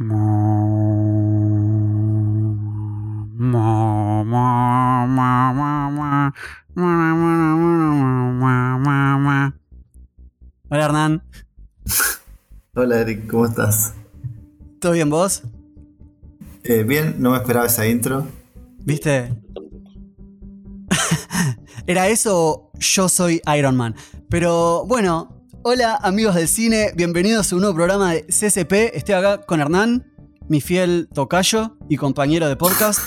Hola Hernán, Hola Eric, ¿cómo estás? ¿todo bien vos? Eh, bien, no me esperaba esa intro. ¿Viste? ¿Era eso yo soy Iron Man? Pero bueno, hola amigos del cine, bienvenidos a un nuevo programa de CCP. Estoy acá con Hernán, mi fiel tocayo y compañero de podcast.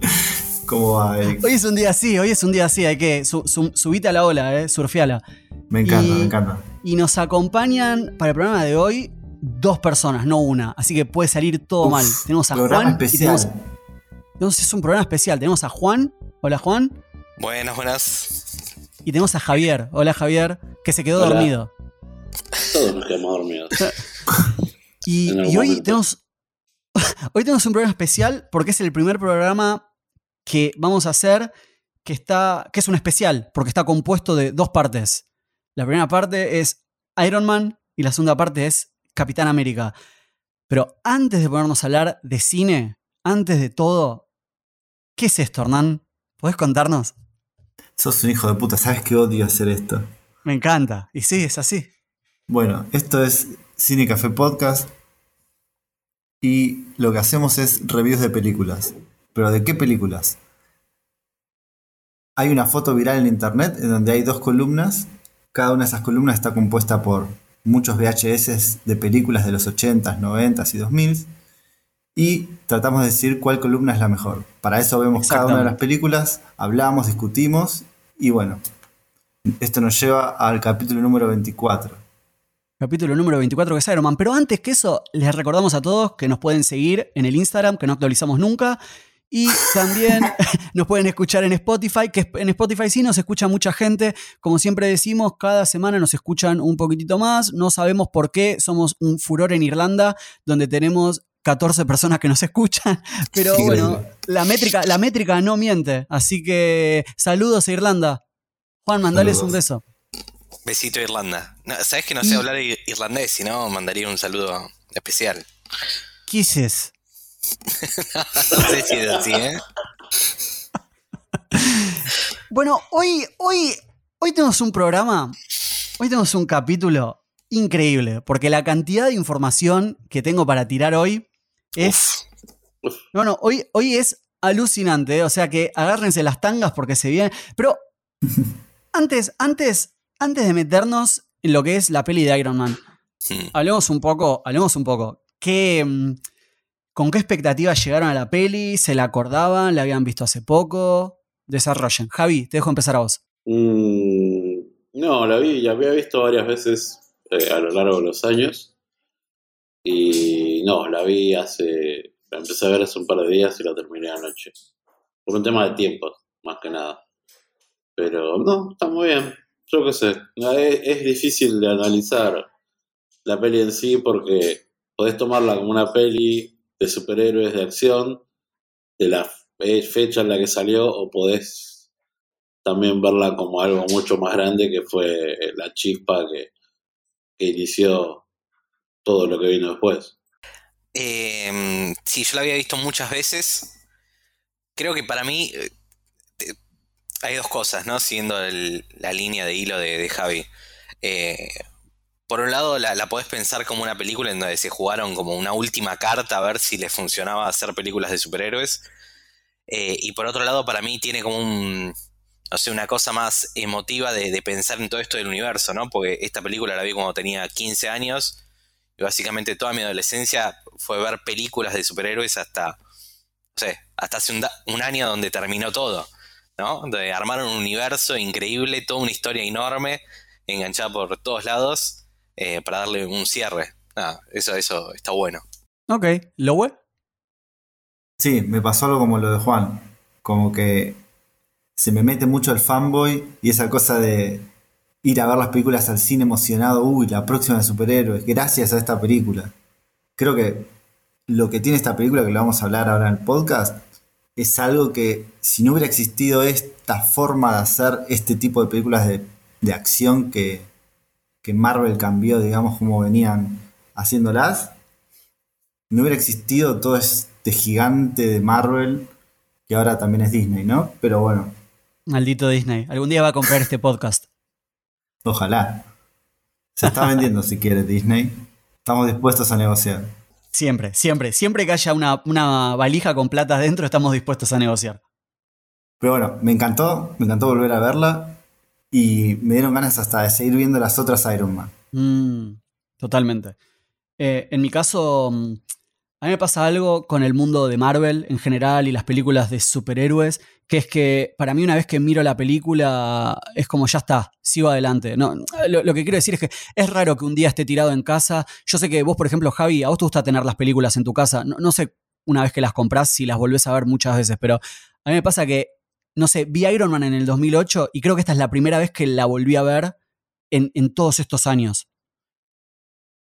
¿Cómo va Eric? Hoy es un día así, hoy es un día así, hay que su- su- subite a la ola, eh, surfeala. Me encanta, y- me encanta. Y nos acompañan para el programa de hoy dos personas, no una. Así que puede salir todo Uf, mal. Tenemos a Juan y especial. tenemos, tenemos- es un programa especial. Tenemos a Juan. Hola Juan. Buenas, buenas. Y tenemos a Javier. Hola Javier, que se quedó Hola. dormido. Todos nos quedamos dormidos. Y, hoy tenemos. Hoy tenemos un programa especial porque es el primer programa que vamos a hacer que está. que es un especial, porque está compuesto de dos partes. La primera parte es Iron Man y la segunda parte es Capitán América. Pero antes de ponernos a hablar de cine, antes de todo, ¿qué es esto, Hernán? ¿Podés contarnos? Sos un hijo de puta, ¿sabes que odio hacer esto? Me encanta. Y sí, es así. Bueno, esto es Cine Café Podcast y lo que hacemos es reviews de películas. ¿Pero de qué películas? Hay una foto viral en internet en donde hay dos columnas. Cada una de esas columnas está compuesta por muchos VHS de películas de los 80s, 90s y 2000s. Y tratamos de decir cuál columna es la mejor. Para eso vemos cada una de las películas, hablamos, discutimos y bueno, esto nos lleva al capítulo número 24. Capítulo número 24 que es Iron Man. Pero antes que eso, les recordamos a todos que nos pueden seguir en el Instagram, que no actualizamos nunca. Y también nos pueden escuchar en Spotify, que en Spotify sí nos escucha mucha gente. Como siempre decimos, cada semana nos escuchan un poquitito más. No sabemos por qué. Somos un furor en Irlanda, donde tenemos 14 personas que nos escuchan. Pero bueno, la métrica, la métrica no miente. Así que saludos a Irlanda. Juan, mandales un Saludos. beso. Besito Irlanda. No, Sabes que no sé Y- hablar ir- irlandés, si no mandaría un saludo especial. Kisses. No sé si es así, ¿eh? Bueno, hoy, hoy, hoy tenemos un programa, hoy tenemos un capítulo increíble, porque la cantidad de información que tengo para tirar hoy es... Uf. No, no, hoy, hoy es alucinante, ¿eh? o sea que agárrense las tangas porque se viene... Pero antes, antes, antes de meternos en lo que es la peli de Iron Man, hablemos un poco, hablemos un poco. ¿Qué, mm, ¿Con qué expectativas llegaron a la peli? ¿Se la acordaban? ¿La habían visto hace poco? Desarrollen. Javi, te dejo empezar a vos. Mm, no, la vi, ya había visto varias veces eh, a lo largo de los años. Y no, la vi hace. La empecé a ver hace un par de días y la terminé anoche. Por un tema de tiempo, más que nada. Pero no, está muy bien. Yo qué sé. Es, es difícil de analizar la peli en sí porque podés tomarla como una peli de superhéroes de acción de la fe- fecha en la que salió o podés también verla como algo mucho más grande que fue la chispa que, que inició todo lo que vino después. Eh, sí, yo la había visto muchas veces. Creo que para mí eh, hay dos cosas, ¿no? Siguiendo la línea de hilo de, de Javi. Eh, por un lado, la, la podés pensar como una película en donde se jugaron como una última carta a ver si les funcionaba hacer películas de superhéroes. Eh, y por otro lado, para mí tiene como un, no sé, una cosa más emotiva de, de pensar en todo esto del universo, ¿no? Porque esta película la vi cuando tenía 15 años y básicamente toda mi adolescencia fue ver películas de superhéroes hasta, no sé, hasta hace un, da- un año donde terminó todo, ¿no? Donde armaron un universo increíble, toda una historia enorme, enganchada por todos lados, eh, para darle un cierre. Nada, eso, eso está bueno. Ok, ¿Lowe? Sí, me pasó algo como lo de Juan. Como que se me mete mucho el fanboy y esa cosa de ir a ver las películas al cine emocionado. Uy, la próxima de superhéroes. Gracias a esta película. Creo que lo que tiene esta película, que lo vamos a hablar ahora en el podcast, es algo que si no hubiera existido esta forma de hacer este tipo de películas de, de acción que, que Marvel cambió, digamos, como venían haciéndolas, no hubiera existido todo este gigante de Marvel que ahora también es Disney, ¿no? Pero bueno, Maldito Disney. Algún día va a comprar este podcast. Ojalá. Se está vendiendo si quiere Disney. Estamos dispuestos a negociar. Siempre, siempre. Siempre que haya una, una valija con plata adentro, estamos dispuestos a negociar. Pero bueno, me encantó, me encantó volver a verla y me dieron ganas hasta de seguir viendo las otras Iron Man. Mm, totalmente. Eh, en mi caso, mm, a mí me pasa algo con el mundo de Marvel en general y las películas de superhéroes, que es que para mí una vez que miro la película es como ya está, sigo adelante. No, lo, que quiero decir es que es raro que un día esté tirado en casa. Yo sé que vos, por ejemplo, Javi, a vos te gusta tener las películas en tu casa. No, no sé una vez que las compras si las volvés a ver muchas veces, pero a mí me pasa que, no sé, vi Iron Man en el 2008 y creo que esta es la primera vez que la volví a ver en, en todos estos años.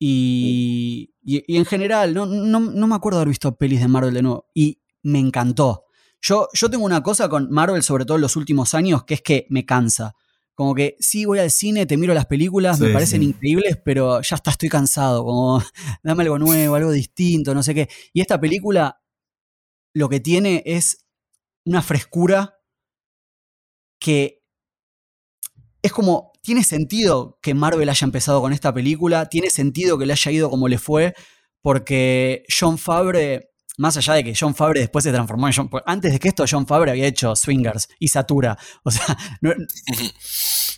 Y, y, y en general, no, no, no me acuerdo haber visto pelis de Marvel de nuevo. Y me encantó. Yo, yo tengo una cosa con Marvel, sobre todo en los últimos años, que es que me cansa. Como que sí, voy al cine, te miro las películas, me parecen sí. increíbles, pero ya está, estoy cansado. Como, dame algo nuevo, algo distinto, no sé qué. Y esta película lo que tiene es una frescura que es como, tiene sentido que Marvel haya empezado con esta película, tiene sentido que le haya ido como le fue, porque John Favre, más allá de que John Favre después se transformó en John, antes de que esto John Favre había hecho Swingers y Satura, o sea, no-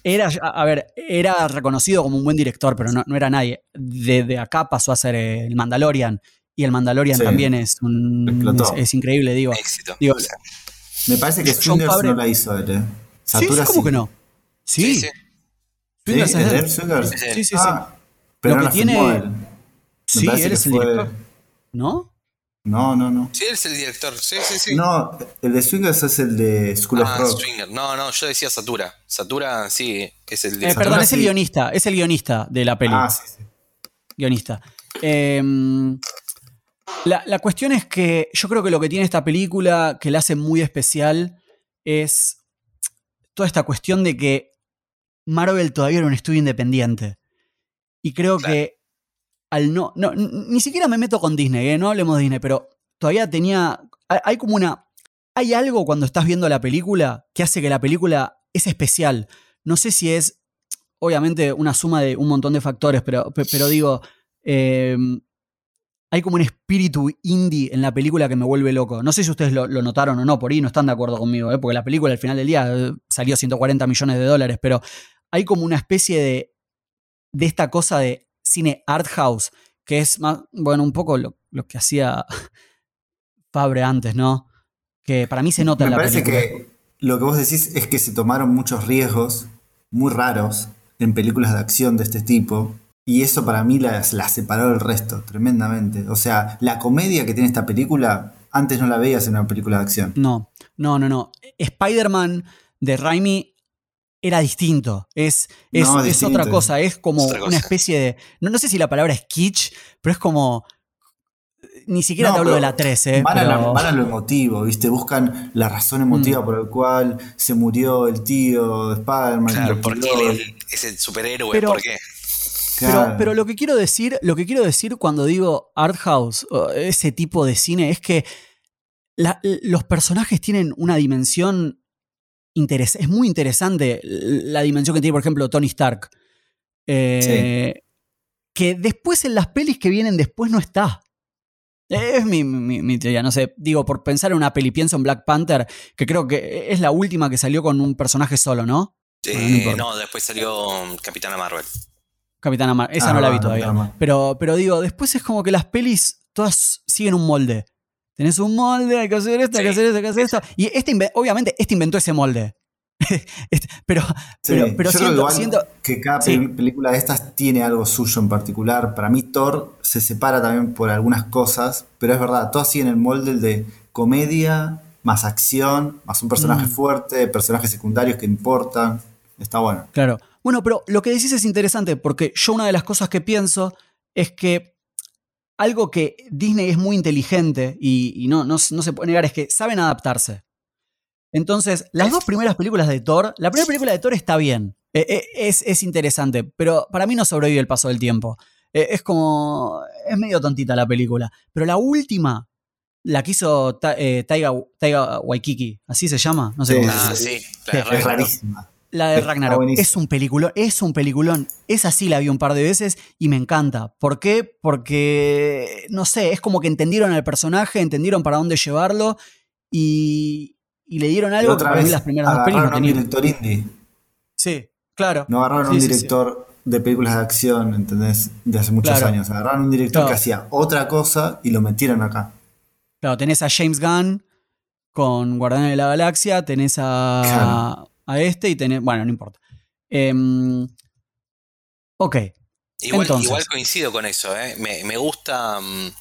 era, a ver, era reconocido como un buen director, pero no, no era nadie. Desde acá pasó a ser el Mandalorian, y el Mandalorian Sí. también es, un, Explotó. es, es increíble, digo. Éxito. Digo, Me parece que John Swingers Favre- no la hizo él, ¿eh? Sí, sí, Satura ¿cómo que no? Sí, sí, sí. ¿Sí? Swingers ¿Es de de? Sí, Sí, sí, sí. Ah, pero Lo no que tiene- él. Sí, él es el fue- director. ¿No? No, no, no. Sí, él es el director. Sí, sí, sí. No, el de Swingers es el de School ah, of Rock. No, no, yo decía Satura. Satura, sí, es el Eh, director. perdón, es el guionista, es el guionista de la peli. Ah, sí, sí. guionista. Em, la, la cuestión es que yo creo que lo que tiene esta película que la hace muy especial es toda esta cuestión de que Marvel todavía era un estudio independiente. Y creo Claro. que al no, no, Ni siquiera me meto con Disney, ¿eh? no hablemos de Disney, pero todavía tenía. Hay, como una. Hay algo cuando estás viendo la película que hace que la película es especial. No sé si es, obviamente, una suma de un montón de factores, pero, pe- pero digo. eh, hay como un espíritu indie en la película que me vuelve loco. No sé si ustedes lo, lo notaron o no, por ahí no están de acuerdo conmigo, ¿eh? porque la película al final del día eh, salió 140 millones de dólares, pero hay como una especie de, de esta cosa de cine art house, que es más, bueno, un poco lo, lo que hacía Fabre antes, ¿no? Que para mí se nota en Me la parece película. que lo que vos decís es que se tomaron muchos riesgos muy raros en películas de acción de este tipo. Y eso para mí la, la separó del resto, tremendamente. O sea, la comedia que tiene esta película, antes no la veías en una película de acción. No, no, no, no. Spider-Man de Raimi era distinto. Es, es, No, es distinto. otra cosa. Es como Es una especie de. No, no sé si la palabra es kitsch, pero es como. Ni siquiera No, te hablo de la 3, ¿eh? Van, a van a lo emotivo, ¿viste? Buscan la razón emotiva Mm. por el cual se murió el tío de Spider-Man. Claro, ¿por qué él es el superhéroe? Pero- ¿Por qué? Pero, Claro. pero lo que quiero decir, lo que quiero decir cuando digo art house, ese tipo de cine, es que la- los personajes tienen una dimensión interes- es muy interesante la dimensión que tiene, por ejemplo, Tony Stark. Eh, Que después en las pelis que vienen después no está. Es mi, mi- mi teoría, no sé. Digo, por pensar en una peli, pienso en Black Panther, que creo que es la última que salió con un personaje solo, ¿no? Bueno, no no, después salió Capitana Marvel. Capitana Marvel. Esa Ah, no la vi no, todavía. Pero, pero digo, después es como que las pelis todas siguen un molde. Tenés un molde, hay que hacer esto, hay que hacer esto, hay que hacer esto. Y este, obviamente, este inventó ese molde. Este- pero, Sí, pero, pero yo creo siento, igual siento- que cada sí. película de estas tiene algo suyo en particular. Para mí Thor se separa también por algunas cosas, pero es verdad, todas siguen el molde de comedia, más acción, más un personaje Mm. fuerte, personajes secundarios que importan. Está bueno. Claro. Bueno, pero lo que decís es interesante porque yo una de las cosas que pienso es que algo que Disney es muy inteligente y, y no, no, no se puede negar es que saben adaptarse. Entonces, las dos primeras películas de Thor, la primera película de Thor está bien, eh, eh, es, es interesante, pero para mí no sobrevive el paso del tiempo. Eh, es como. Es medio tontita la película. Pero la última, la que hizo Ta- eh, Taiga, Taiga Waikiki, así se llama. No sé Sí, cómo Ah, se- sí. la Es rarísima. La de Ragnarok es un peliculón, es un peliculón. Esa sí la vi un par de veces y me encanta. ¿Por qué? Porque, no sé, es como que entendieron al personaje, entendieron para dónde llevarlo y, y le dieron algo otra vez las primeras dos pelis no un director indie. Sí, claro. No agarraron Sí, un sí, sí. director de películas de acción, ¿entendés? De hace muchos Claro. años. Agarraron un director Claro. que hacía otra cosa y lo metieron acá. Claro, tenés a James Gunn con Guardianes de la Galaxia, tenés a, Claro. A este y tenés. Bueno, no importa. Em, ok. Igual, Entonces. igual coincido con eso, ¿eh? me, me gusta mm,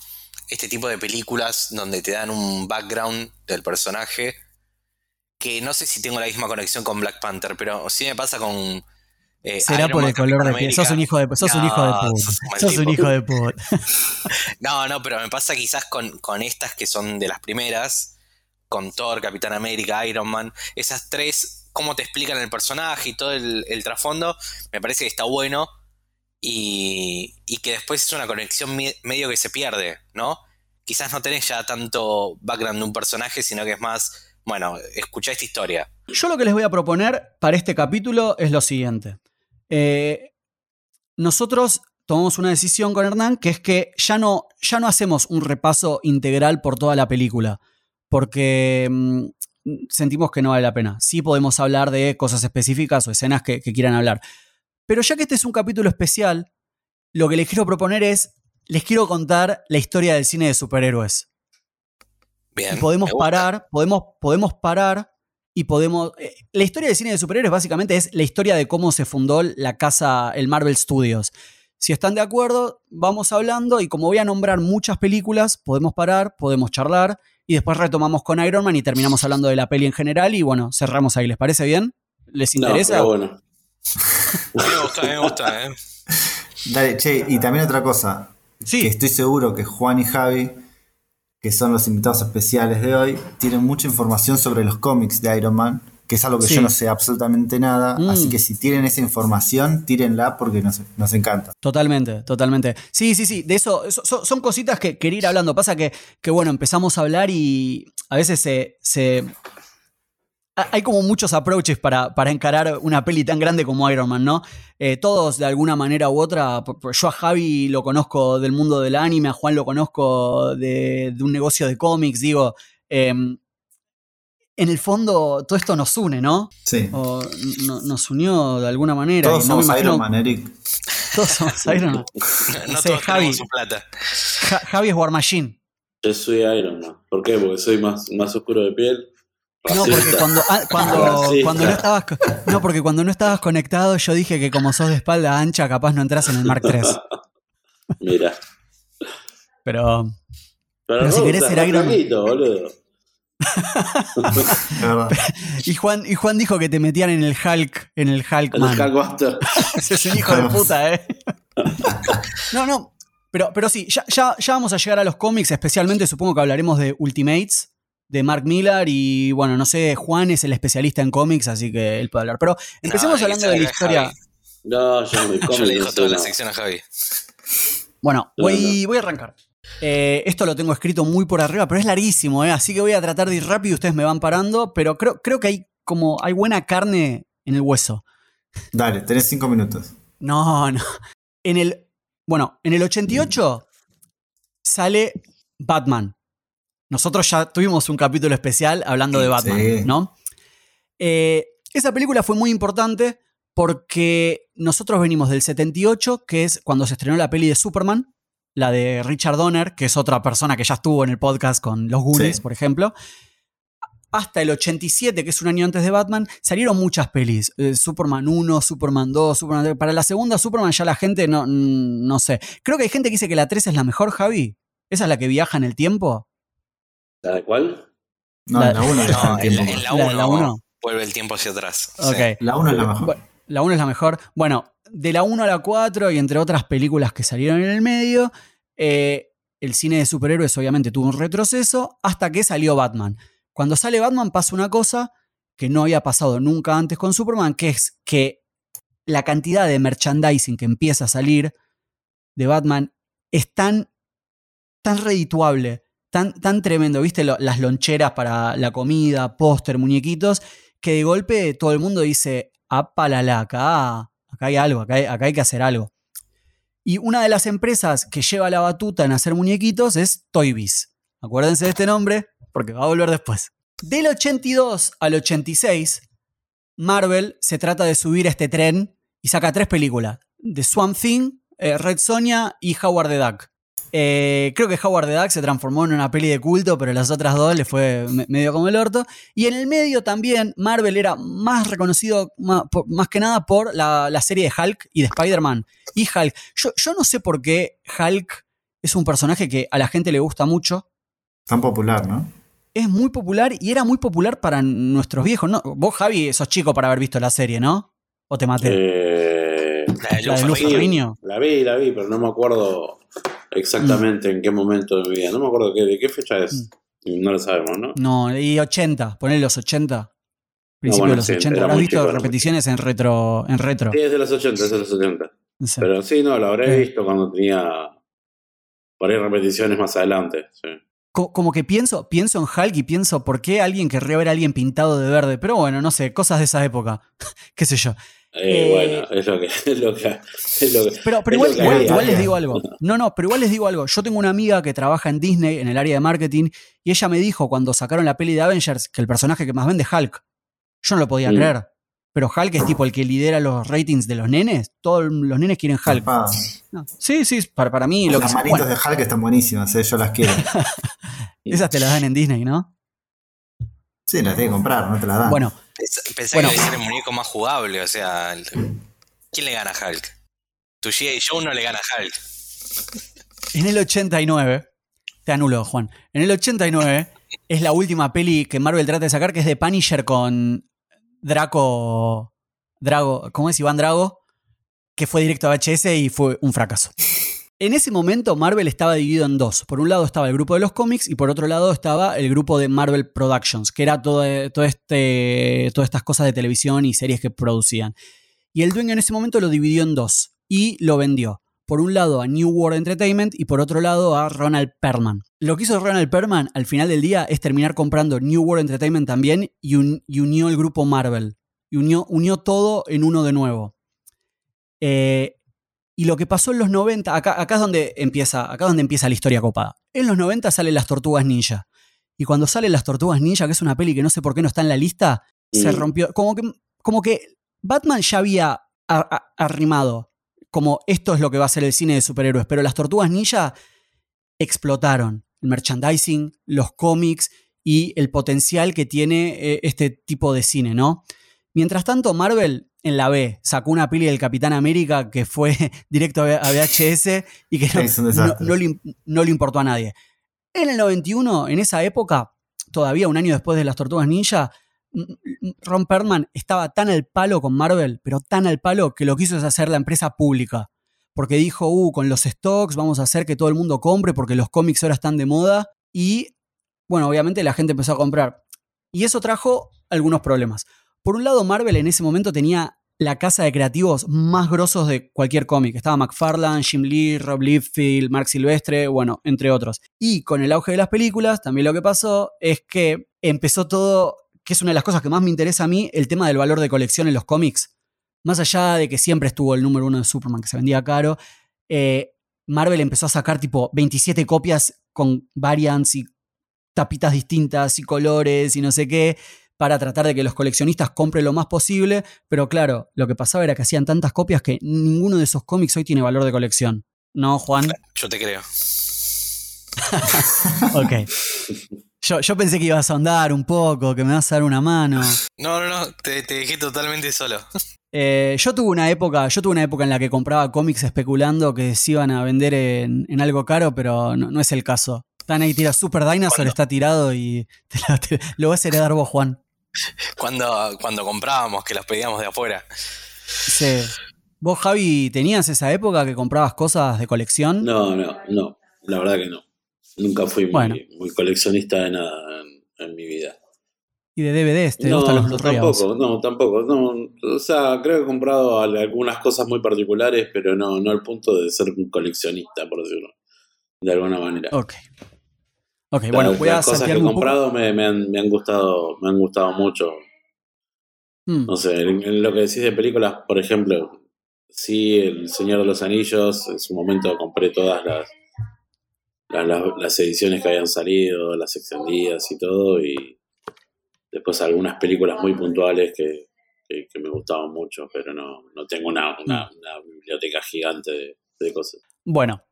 este tipo de películas donde te dan un background del personaje que no sé si tengo la misma conexión con Black Panther, pero sí me pasa con... eh, Será Iron por Man, el color de piel. Sos un hijo de, sos un hijo de puta. sos un hijo de puta. No, no, pero me pasa quizás con, con estas que son de las primeras, con Thor, Capitán América, Iron Man, esas tres, cómo te explican el personaje y todo el, trasfondo, me parece que está bueno y, y que después es una conexión medio que se pierde, ¿no? Quizás no tenés ya tanto background de un personaje, sino que es más, bueno, escuchá esta historia. Yo lo que les voy a proponer para este capítulo es lo siguiente. Eh, nosotros tomamos una decisión con Hernán que es que ya no, ya no hacemos un repaso integral por toda la película, porque mm, sentimos que no vale la pena. Sí podemos hablar de cosas específicas o escenas que, que quieran hablar. Pero ya que este es un capítulo especial, lo que les quiero proponer es, les quiero contar la historia del cine de superhéroes. Bien. Y podemos parar, podemos, podemos parar y podemos. eh, la historia del cine de superhéroes básicamente es la historia de cómo se fundó la casa, el Marvel Studios. Si están de acuerdo, vamos hablando y como voy a nombrar muchas películas, podemos parar, podemos charlar y después retomamos con Iron Man y terminamos hablando de la peli en general y bueno, cerramos ahí. ¿Les parece bien? ¿Les No, interesa? pero bueno. Me gusta, me gusta, ¿eh? Dale, che, y también otra cosa. Que sí, estoy seguro que Juan y Javi, que son los invitados especiales de hoy, tienen mucha información sobre los cómics de Iron Man, que es algo que Sí. yo no sé absolutamente nada. Mm. Así que si tienen esa información, tírenla porque nos, nos encanta. Totalmente, totalmente. Sí, sí, sí. De eso, son, cositas que quería ir hablando. Pasa que, que, bueno, empezamos a hablar y a veces se. se- ha- hay como muchos approaches para, para encarar una peli tan grande como Iron Man, ¿no? Eh, todos de alguna manera u otra. Yo a Javi lo conozco del mundo del anime, a Juan lo conozco de, de un negocio de cómics. Digo, em, en el fondo todo esto nos une, ¿no? Sí. O no- nos unió de alguna manera. Todos no somos imagino- Iron Man, Eric. Todos somos Iron Man. No, sé, todos Javi. su plata. Ja- Javi es War Machine. Yo soy Iron Man. ¿Por qué? Porque soy más, más oscuro de piel. No, porque cuando, ah, cuando, cuando no estabas no, porque cuando no estabas conectado, yo dije que como sos de espalda ancha, capaz no entras en el Mark III. Mira. Pero Pero, Pero si no, querés ser Iron Man. y Juan, y Juan dijo que te metían en el Hulk, en el Hulk El Man. Hulkbuster. Ese es un hijo de puta, ¿eh? No, no. Pero, pero sí, ya, ya, ya vamos a llegar a los cómics, especialmente supongo que hablaremos de Ultimates, de Mark Millar, y bueno, no sé, Juan es el especialista en cómics, así que él puede hablar. Pero empecemos No, hablando de la historia. Javi. No, yo no me Yo le sé toda la sección a Javi. Bueno, No, voy, voy a arrancar. Eh, esto lo tengo escrito muy por arriba, pero es larguísimo, ¿eh? así que voy a tratar de ir rápido y ustedes me van parando, pero creo, creo que hay como hay buena carne en el hueso. Dale, tenés cinco minutos. No, no. En el. Bueno, en el 88 sale Batman. Nosotros ya tuvimos un capítulo especial hablando de Batman, Sí. ¿no? Eh, esa película fue muy importante porque nosotros venimos del 78, que es cuando se estrenó la peli de Superman, la de Richard Donner, que es otra persona que ya estuvo en el podcast con los Goonies, Sí. por ejemplo. Hasta el 87, que es un año antes de Batman, salieron muchas pelis. Eh, Superman 1, Superman 2, Superman 3. Para la segunda Superman ya la gente no, mm, no sé. Creo que hay gente que dice que la 3 es la mejor, Javi. ¿Esa es la que viaja en el tiempo? ¿La de cuál? No, La- la 1 No, en la- en la La- la 1 uno. vuelve el tiempo hacia atrás. sí. Ok. La 1 es la mejor. La 1 es la mejor. Bueno, de la 1 a la 4 y entre otras películas que salieron en el medio, eh, el cine de superhéroes obviamente tuvo un retroceso hasta que salió Batman. Cuando sale Batman pasa una cosa que no había pasado nunca antes con Superman, que es que la cantidad de merchandising que empieza a salir de Batman es tan, tan redituable, tan, tan tremendo, ¿viste? Las loncheras para la comida, póster, muñequitos, que de golpe todo el mundo dice, apalala, acá, hay algo, acá hay, acá hay que hacer algo. Y una de las empresas que lleva la batuta en hacer muñequitos es Toy Biz. Acuérdense de este nombre, porque va a volver después. Del 82 al 86, Marvel se trata de subir a este tren y saca tres películas: The Swamp Thing, eh, Red Sonja y Howard the Duck. Eh, creo que Howard the Duck se transformó en una peli de culto, pero las otras dos le fue me- medio como el orto. Y en el medio también Marvel era más reconocido más, por- más que nada por la, la serie de Hulk y de Spider-Man. Y Hulk. Yo, yo no sé por qué Hulk es un personaje que a la gente le gusta mucho. Tan popular, ¿no? Es muy popular y era muy popular para nuestros viejos. ¿no? Vos, Javi, sos chico para haber visto la serie, ¿no? ¿O te maté? Eh, La de la vi, la vi, pero no me acuerdo exactamente en qué momento de mi vida. No me acuerdo qué, de qué fecha es. No lo sabemos, ¿no? No, y 80, poner los 80. Principio bueno, de los sí, 80. era Habrás visto chico, repeticiones en retro. En retro. Sí, es de los 80, es de los 80. No sé. Pero sí, no, lo habré visto cuando tenía por ahí repeticiones más adelante. Sí. Co- como que pienso, pienso en Hulk y pienso por qué alguien querría ver a alguien pintado de verde. Pero bueno, no sé, cosas de esa época. ¿Qué sé yo. Eh, Eh, bueno, es lo que. Es lo que, es lo que Pero, pero Es igual, lo que igual- había. igual les digo algo. No, no, pero igual les digo algo. Yo tengo una amiga que trabaja en Disney en el área de marketing y ella me dijo cuando sacaron la peli de Avengers que el personaje que más vende es Hulk. Yo no lo podía Mm. creer. Pero Hulk es tipo el que lidera los ratings de los nenes. Todos los nenes quieren Hulk. No. Sí, sí, para, para mí lo que Las sea. manitos Bueno, de Hulk están buenísimas, ¿eh? yo las quiero. esas te las dan en Disney, ¿no? Sí, las tengo que comprar, no te las dan. Bueno, Pensé Bueno. que iba a ser el muñeco más jugable, o sea. ¿Quién le gana a Hulk? Tu G.I. Joe no le gana a Hulk. en el 89, te anulo, Juan. En el 89 es la última peli que Marvel trata de sacar, que es de Punisher con Draco. Drago, ¿cómo es? Iván Drago, que fue directo a VHS y fue un fracaso. En ese momento Marvel estaba dividido en dos. Por un lado estaba el grupo de los cómics y por otro lado estaba el grupo de Marvel Productions, que era todo, todo este, todas estas cosas de televisión y series que producían. Y el dueño en ese momento lo dividió en dos y lo vendió. Por un lado a New World Entertainment y por otro lado a Ronald Perlman. Lo que hizo Ronald Perlman al final del día es terminar comprando New World Entertainment también y unió el grupo Marvel. Y unió, unió todo en uno de nuevo. Eh, y lo que pasó en los 90, acá, acá es donde empieza, acá es donde empieza la historia copada. En los 90 salen las Tortugas Ninja. Y cuando salen las Tortugas Ninja, que es una peli que no sé por qué no está en la lista, se rompió. Como que, como que Batman ya había arrimado como esto es lo que va a ser el cine de superhéroes, pero las Tortugas Ninja explotaron. El merchandising, los cómics y el potencial que tiene eh, este tipo de cine, ¿no? Mientras tanto, Marvel en la B sacó una peli del Capitán América que fue directo a VHS y que no, le, im- no le importó a nadie. En el 91, en esa época, todavía un año después de las Tortugas Ninja, Ron Perlman estaba tan al palo con Marvel, pero tan al palo que lo quiso es hacer la empresa pública. Porque dijo, uh, con los stocks vamos a hacer que todo el mundo compre porque los cómics ahora están de moda. Y, bueno, obviamente la gente empezó a comprar. Y eso trajo algunos problemas. Por un lado, Marvel en ese momento tenía la casa de creativos más grosos de cualquier cómic. Estaba McFarlane, Jim Lee, Rob Liefeld, Mark Silvestre, bueno, entre otros. Y con el auge de las películas, también lo que pasó es que empezó todo, que es una de las cosas que más me interesa a mí, el tema del valor de colección en los cómics. Más allá de que siempre estuvo el número uno de Superman, que se vendía caro, eh, Marvel empezó a sacar tipo 27 copias con variants y tapitas distintas y colores y no sé qué, para tratar de que los coleccionistas compren lo más posible, pero claro, lo que pasaba era que hacían tantas copias que ninguno de esos cómics hoy tiene valor de colección. ¿No, Juan? Yo te creo. Ok. Yo, yo pensé que ibas a ahondar un poco, que me vas a dar una mano. No, no, no, te, te dejé totalmente solo. Eh, yo tuve una época, yo tuve una época en la que compraba cómics especulando que se iban a vender en, en algo caro, pero no, no es el caso. Están ahí tira Super Dinosaur, ¿Cuándo? está tirado y te lo, te- lo vas a heredar vos, Juan. Cuando, cuando comprábamos, que los pedíamos de afuera. Sí. ¿Vos, Javi, tenías esa época que comprabas cosas de colección? No, no, no. La verdad que no. Nunca fui muy, Bueno. muy coleccionista de nada en, en mi vida. Y de DVDs, ¿te no, gustan los no, tampoco, no, tampoco. No, o sea, creo que he comprado al- algunas cosas muy particulares, pero no, no al punto de ser un coleccionista, por decirlo de alguna manera. Ok. Ok, La- bueno, voy a las cosas que he comprado me, me han, me han gustado, me han gustado mucho. Mm, No sé, en, en lo que decís de películas, por ejemplo, sí, El Señor de los Anillos, en su momento compré todas las, las, las- las ediciones que habían salido, las extendidas y todo, y después algunas películas muy puntuales que, que- que me gustaban mucho, pero no, no tengo una, una- una biblioteca gigante de, de cosas. Bueno,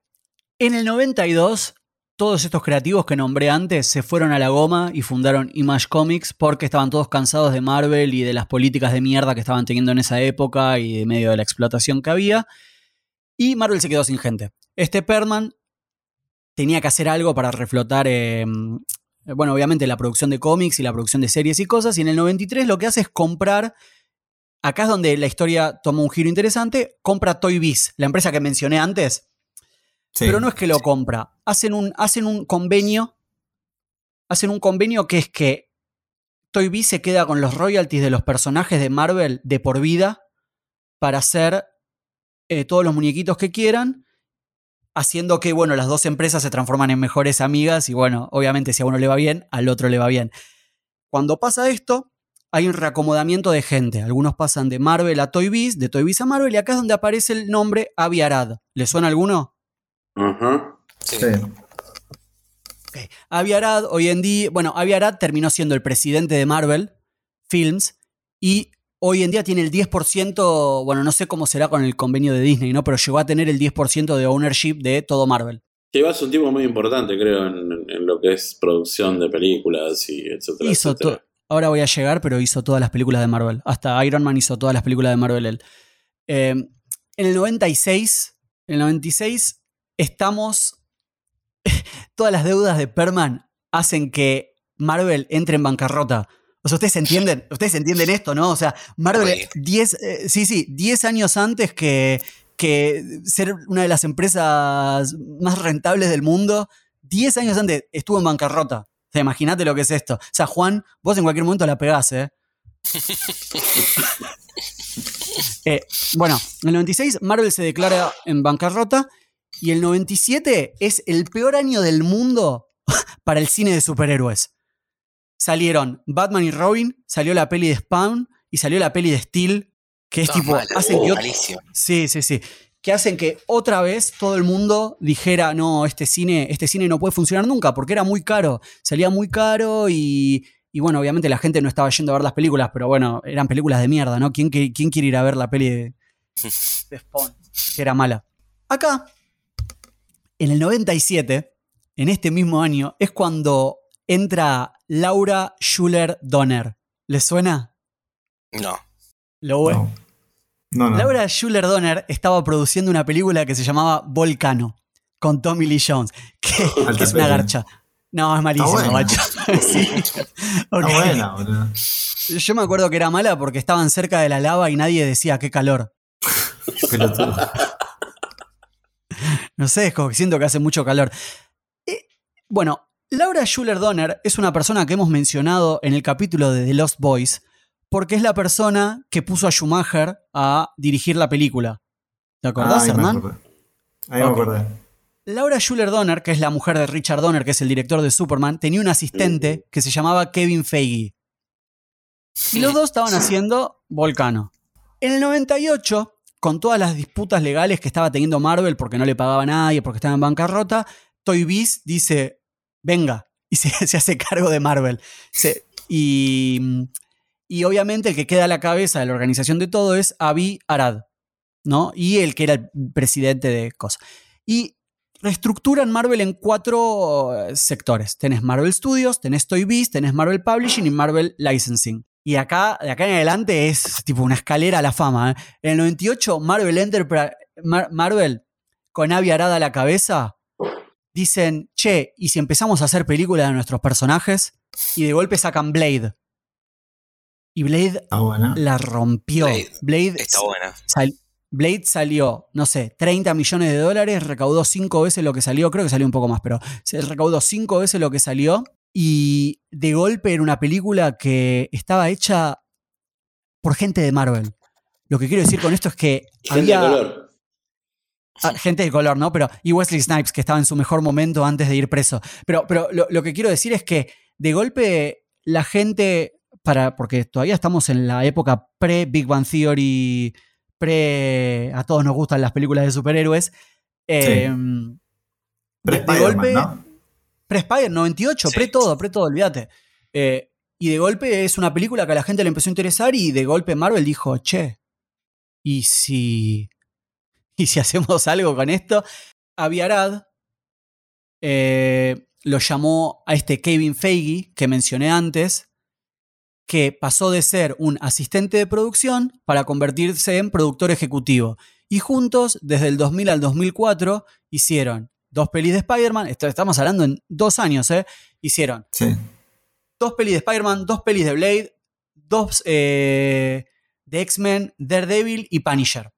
en el 92, todos estos creativos que nombré antes se fueron a la goma y fundaron Image Comics porque estaban todos cansados de Marvel y de las políticas de mierda que estaban teniendo en esa época y de medio de la explotación que había. Y Marvel se quedó sin gente. Este Perman tenía que hacer algo para reflotar, eh, bueno, obviamente la producción de cómics y la producción de series y cosas. Y en el 93 lo que hace es comprar, acá es donde la historia toma un giro interesante, compra Toy Biz, la empresa que mencioné antes. Sí. Pero no es que lo compra. Hacen un, hacen un convenio. Hacen un convenio que es que Toy Biz se queda con los royalties de los personajes de Marvel de por vida para hacer eh, todos los muñequitos que quieran. Haciendo que, bueno, las dos empresas se transforman en mejores amigas. Y bueno, obviamente, si a uno le va bien, al otro le va bien. Cuando pasa esto, hay un reacomodamiento de gente. Algunos pasan de Marvel a Toy Biz, de Toy Biz a Marvel, y acá es donde aparece el nombre Avi Arad. ¿Le suena alguno? Ajá. Sí. Sí. Avi Arad hoy en día, bueno, Avi Arad terminó siendo el presidente de Marvel Films y hoy en día tiene el 10%, bueno, no sé cómo será con el convenio de Disney, ¿no? Pero llegó a tener el 10% de ownership de todo Marvel. Que va a ser un tipo muy importante, creo, en, en lo que es producción de películas y etcétera. Hizo etcétera. Ahora voy a llegar, pero hizo todas las películas de Marvel. Hasta Iron Man hizo todas las películas de Marvel él. Eh, en el 96, en el 96 estamos... todas las deudas de Perman hacen que Marvel entre en bancarrota. O sea, ustedes entienden, ustedes entienden esto, ¿no? O sea, Marvel, Sí. 10, eh, sí, sí, 10 años antes que, que ser una de las empresas más rentables del mundo, 10 años antes estuvo en bancarrota. O sea, imagínate lo que es esto. O sea, Juan, vos en cualquier momento la pegás, ¿eh? Eh, bueno, en el 96 Marvel se declara en bancarrota y el 97 es el peor año del mundo para el cine de superhéroes. Salieron Batman y Robin, salió la peli de Spawn y salió la peli de Steel, que es tipo, malas, hacen que malísimo. Sí, sí, sí. Que hacen que otra vez todo el mundo dijera, no, este cine, este cine no puede funcionar nunca, porque era muy caro. Salía muy caro y, y bueno, obviamente la gente no estaba yendo a ver las películas, pero bueno, eran películas de mierda, ¿no? ¿Quién, quién quiere ir a ver la peli de, de Spawn? Que era mala. Acá, en el 97, en este mismo año, es cuando entra Laura Schuller Donner. ¿Les suena? No. Lo voy- No. No, no. Laura Schuller Donner estaba produciendo una película que se llamaba Volcano con Tommy Lee Jones, que, es una garcha. No, es malísima, macho. Sí. Ok. Está buena, boludo. Yo me acuerdo que era mala porque estaban cerca de la lava y nadie decía qué calor. Pelotudo. No sé, es como que siento que hace mucho calor. Eh, bueno, Laura Schuller Donner es una persona que hemos mencionado en el capítulo de The Lost Boys porque es la persona que puso a Schumacher a dirigir la película. ¿Te acordás, Ahí me Hernán? acordé. Ahí me Ok. acordé. Laura Schuller Donner, que es la mujer de Richard Donner, que es el director de Superman, tenía un asistente que se llamaba Kevin Feige. Y los dos estaban haciendo Volcano. En el 98, con todas las disputas legales que estaba teniendo Marvel porque no le pagaba a nadie, porque estaba en bancarrota, Toy Biz dice, venga, y se, hace cargo de Marvel. Y obviamente el que queda a la cabeza de la organización de todo es Avi Arad, ¿no? Y el que era el presidente de cosas. Y reestructuran Marvel en cuatro eh, sectores. Tenés Marvel Studios, tenés Toy Biz, tenés Marvel Publishing y Marvel Licensing. Y acá, de acá en adelante es tipo una escalera a la fama. ¿eh? En el 98, Marvel Enterprise, Mar- Marvel, con Avi Arad a la cabeza, dicen, che, ¿y si empezamos a hacer películas de nuestros personajes? Y de golpe sacan Blade. Y Blade la rompió. Blade Blade, Está buena. sal- Blade salió, no sé, 30 millones de dólares, recaudó cinco veces lo que salió, creo que salió un poco más, pero se recaudó cinco veces lo que salió y de golpe era una película que estaba hecha por gente de Marvel. Lo que quiero decir con esto es que Gente había de color. Ah, gente de color, ¿no? Pero y Wesley Snipes que estaba en su mejor momento antes de ir preso. Pero, pero lo, lo que quiero decir es que de golpe la gente para porque todavía estamos en la época pre Big Bang Theory, pre a todos nos gustan las películas de superhéroes. eh, Pre de- de Spider-Man, golpe- ¿no? Pre-Spider 98, Sí. pre todo, pre todo, olvídate. Eh, y de golpe es una película que a la gente le empezó a interesar y de golpe Marvel dijo, che, ¿y si, y si hacemos algo con esto? Aviarad eh, lo llamó a este Kevin Feige que mencioné antes, que pasó de ser un asistente de producción para convertirse en productor ejecutivo. Y juntos, desde el 2000 al 2004, hicieron dos pelis de Spider-Man, estamos hablando en dos años, ¿eh? Hicieron Sí. dos pelis de Spider-Man, dos pelis de Blade, dos eh, de X-Men, Daredevil y Punisher.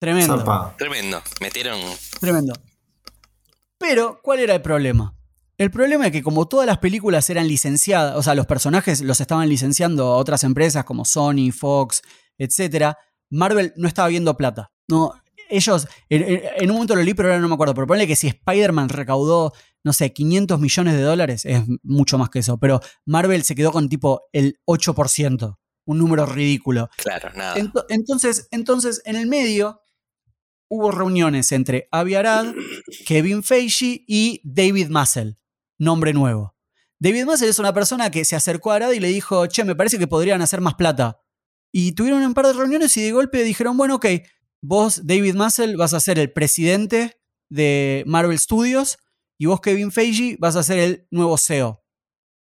Tremendo. Tremendo. Metieron. Tremendo. Pero, ¿cuál era el problema? El problema es que como todas las películas eran licenciadas, o sea, los personajes los estaban licenciando a otras empresas como Sony, Fox, etc., Marvel no estaba viendo plata. No, ellos, en, un momento lo leí, pero ahora no me acuerdo, pero ponle que si Spider-Man recaudó, no sé, 500 millones de dólares, es mucho más que eso, pero Marvel se quedó con tipo el 8%, un número ridículo. Claro, nada. Ento- entonces, entonces, en el medio hubo reuniones entre Avi Arad, Kevin Feige y David Massel, nombre nuevo. David Massel es una persona que se acercó a Arad y le dijo, che, me parece que podrían hacer más plata. Y tuvieron un par de reuniones y de golpe dijeron, bueno, ok, vos, David Massel, vas a ser el presidente de Marvel Studios y vos, Kevin Feige, vas a ser el nuevo CEO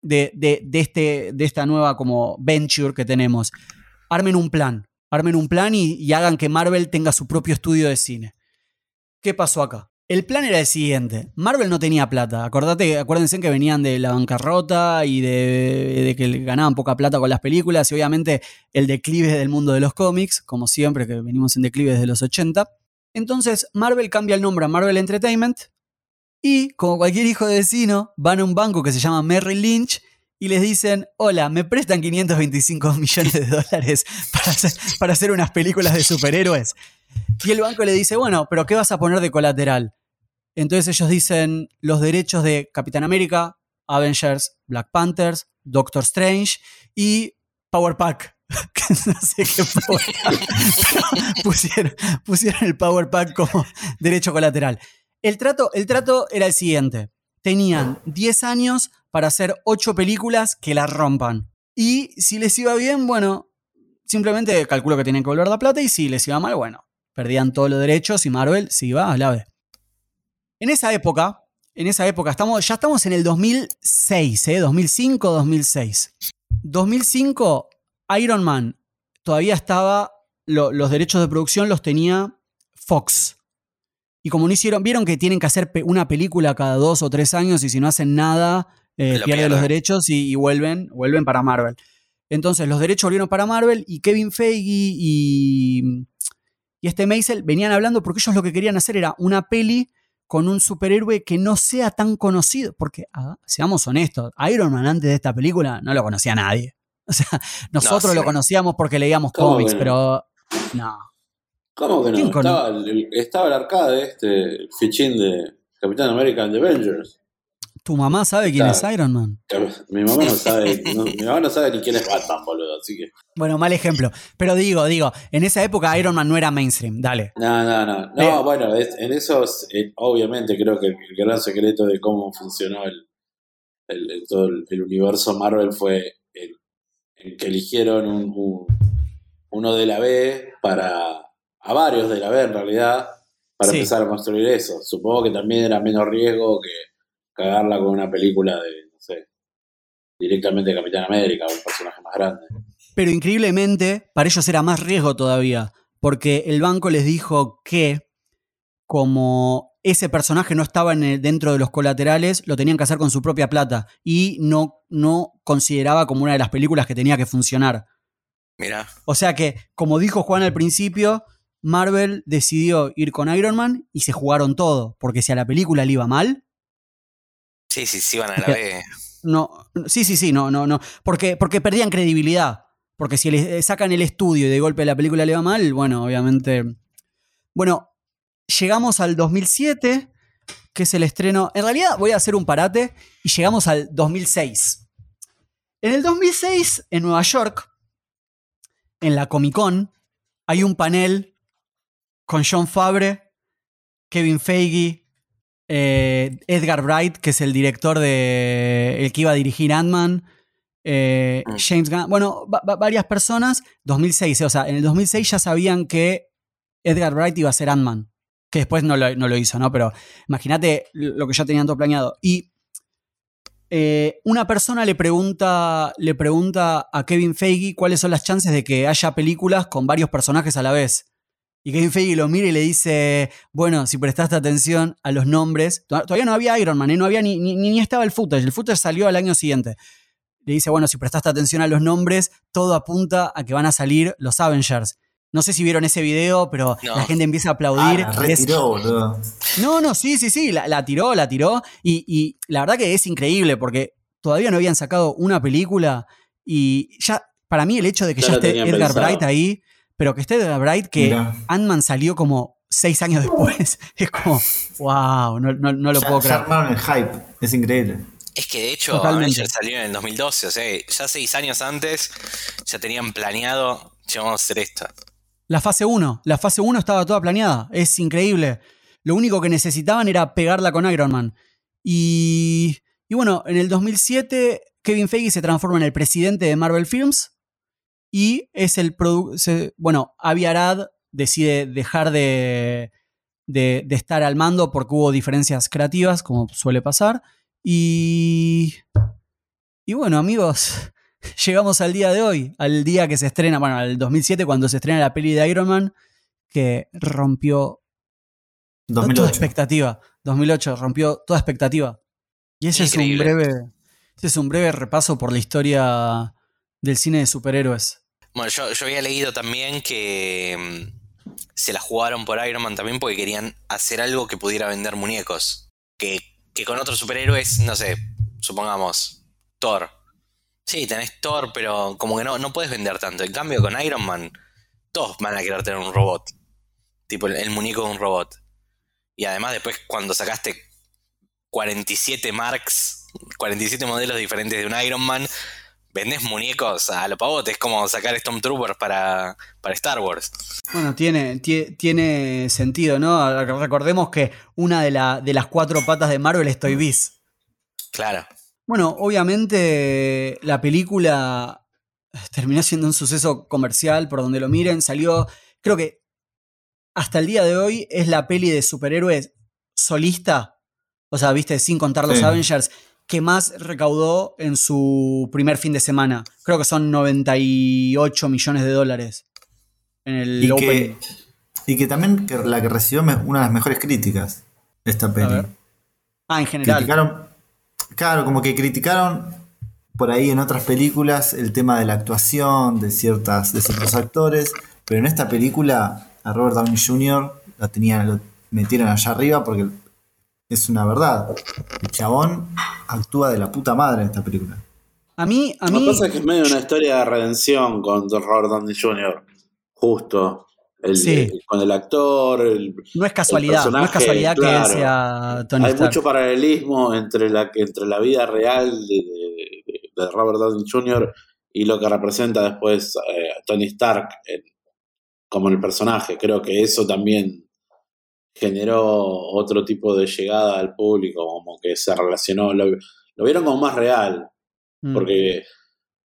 de, de- de este, de esta nueva como venture que tenemos. Armen un plan, armen un plan y, y hagan que Marvel tenga su propio estudio de cine. ¿Qué pasó acá? El plan era el siguiente. Marvel no tenía plata. Acordate, acuérdense que venían de la bancarrota y de, que ganaban poca plata con las películas y obviamente el declive del mundo de los cómics, como siempre que venimos en declive desde los 80. Entonces Marvel cambia el nombre a Marvel Entertainment y, como cualquier hijo de vecino, van a un banco que se llama Merrill Lynch y les dicen, hola, ¿me prestan 525 millones de dólares para hacer, para hacer unas películas de superhéroes? Y el banco le dice, bueno, pero ¿qué vas a poner de colateral? Entonces ellos dicen los derechos de Capitán América, Avengers, Black Panthers, Doctor Strange y Power Pack. No sé qué pusieron, pusieron el Power Pack como derecho colateral. El trato, el trato era el siguiente. Tenían 10 años para hacer 8 películas que la rompan. Y si les iba bien, bueno, simplemente calculo que tenían que volver la plata y si les iba mal, bueno, perdían todos los derechos y Marvel se iba a la B. En esa época, en esa época, estamos, ya estamos en el 2006, ¿eh? 2005, 2006. 2005, Iron Man todavía estaba, lo- los derechos de producción los tenía Fox. Y como no hicieron, vieron que tienen que hacer una película cada dos o tres años y si no hacen nada, eh, pierden los derechos y, y vuelven, vuelven para Marvel. Entonces los derechos volvieron para Marvel y Kevin Feige y, y este Maisel venían hablando porque ellos lo que querían hacer era una peli con un superhéroe que no sea tan conocido. Porque, ah, seamos honestos, Iron Man antes de esta película no lo conocía nadie. O sea, nosotros sí. lo conocíamos porque leíamos ¿Cómo cómics, no? pero no. ¿Cómo que no? Estaba el, estaba el arcade, este, el fichín de Capitán América and the Avengers. ¿Tu mamá sabe quién Claro. es Iron Man? Mi mamá no sabe, no- mi mamá no sabe ni quién es Batman, boludo, así que. Bueno, mal ejemplo. Pero digo, digo, en esa época Iron Man no era mainstream. Dale. No, no, no. No, Eh. bueno, es- en eso, es- eh, obviamente, creo que el, gran secreto de cómo funcionó el, el- el- todo el, el universo Marvel fue el, el que eligieron un, un- uno de la B para. a varios de la B en realidad, para Sí. empezar a construir eso. Supongo que también era menos riesgo que cagarla con una película de, no sé, directamente de Capitán América, un personaje más grande. Pero increíblemente, para ellos era más riesgo todavía. Porque el banco les dijo que, como ese personaje no estaba en el- dentro de los colaterales, lo tenían que hacer con su propia plata. Y no, no consideraba como una de las películas que tenía que funcionar. Mira, O sea que, como dijo Juan al principio, Marvel decidió ir con Iron Man y se jugaron todo. Porque si a la película le iba mal, Sí, sí, sí, van a la B. No, sí, sí, sí, no, no, no. Porque, porque perdían credibilidad. Porque si le sacan el estudio y de golpe la película le va mal, bueno, obviamente. Bueno, llegamos al 2007, que es el estreno. En realidad voy a hacer un parate y llegamos al 2006. En el 2006, en Nueva York, en la Comic Con, hay un panel con John Fabre, Kevin Feige, eh, Edgar Wright, que es el director de. el que iba a dirigir Ant-Man. eh, Mm. James Gunn. Bueno, va- va- varias personas. 2006, eh, o sea, en el 2006 ya sabían que Edgar Wright iba a ser Ant-Man. Que después no lo, no lo hizo, ¿no? Pero imagínate lo que ya tenían todo planeado. Y eh, una persona le pregunta, le pregunta a Kevin Feige cuáles son las chances de que haya películas con varios personajes a la vez. Y Kevin Feige lo mira y le dice, bueno, si prestaste atención a los nombres, to- todavía no había Iron Man, ¿eh? no había ni, ni, ni estaba el footage, el footage salió al año siguiente. Le dice, bueno, si prestaste atención a los nombres, todo apunta a que van a salir los Avengers. No sé si vieron ese video, pero No. la gente empieza a Ah, aplaudir. la Es- retiró, boludo. no, no, sí, sí, sí, la, la tiró, la tiró. Y, y la verdad que es increíble porque todavía no habían sacado una película y ya, para mí el hecho de que Ya esté Edgar pensado. Bright ahí, pero que esté Edgar Bright, que. Ant-Man salió como seis años después, es como, wow, no, no- no lo Ya, puedo ya creer. armaron el hype. Es increíble. Es que de hecho. Avengers salió en el 2012, o sea, ya seis años antes ya tenían planeado, "Che, vamos a hacer esto. La fase 1, la fase 1 estaba toda planeada, es increíble. Lo único que necesitaban era pegarla con Iron Man. Y, y bueno, en el 2007 Kevin Feige se transforma en el presidente de Marvel Films y es el produ- se- bueno, Avi Arad decide dejar de, de, de estar al mando porque hubo diferencias creativas, como suele pasar. Y, y bueno, amigos, llegamos al día de hoy, al día que se estrena, bueno, al 2007 cuando se estrena la peli de Iron Man, que rompió toda 2008. expectativa. 2008 rompió toda expectativa. Y ese es un breve, ese es un breve repaso por la historia del cine de superhéroes. Bueno, yo, yo había leído también que mm, se la jugaron por Iron Man también porque querían hacer algo que pudiera vender muñecos. Que, que con otros superhéroes, no sé, supongamos, Thor. Sí, tenés Thor, pero como que no, no puedes vender tanto. En cambio, con Iron Man, todos van a querer tener un robot. Tipo el, el muñeco de un robot. Y además después cuando sacaste 47 marks, 47 modelos diferentes de un Iron Man, vendés muñecos a lo pavote. Es como sacar Stormtroopers para, para Star Wars. Bueno, tiene, tie- tiene sentido, ¿no? Recordemos que una de, la- de las cuatro patas de Marvel es Toy Biz. Claro. Bueno, obviamente la película terminó siendo un suceso comercial por donde lo miren. Salió, creo que hasta el día de hoy es la peli de superhéroes solista, o sea, viste, sin contar los Sí. Avengers, que más recaudó en su primer fin de semana. Creo que son 98 millones de dólares en el Y que, y que también que la que recibió una de las mejores críticas, esta peli. Ah, en general. Criticaron, claro, como que criticaron por ahí en otras películas el tema de la actuación de, ciertas, de ciertos actores, pero en esta película a Robert Downey Jr. lo, tenían, lo metieron allá arriba porque es una verdad. El chabón actúa de la puta madre en esta película. A mí, a Lo mí. que pasa es que es medio una historia de redención con Robert Downey Jr. Justo. El- Sí. el- con el actor. el- No es casualidad, no es casualidad que sea Tony hay Stark. mucho paralelismo entre la, entre la vida real de, de- de- de Robert Downey Jr. y lo que representa después eh, Tony Stark en- como el personaje. Creo que eso también generó otro tipo de llegada al público, como que se relacionó, lo, lo vieron como más real, Mm. porque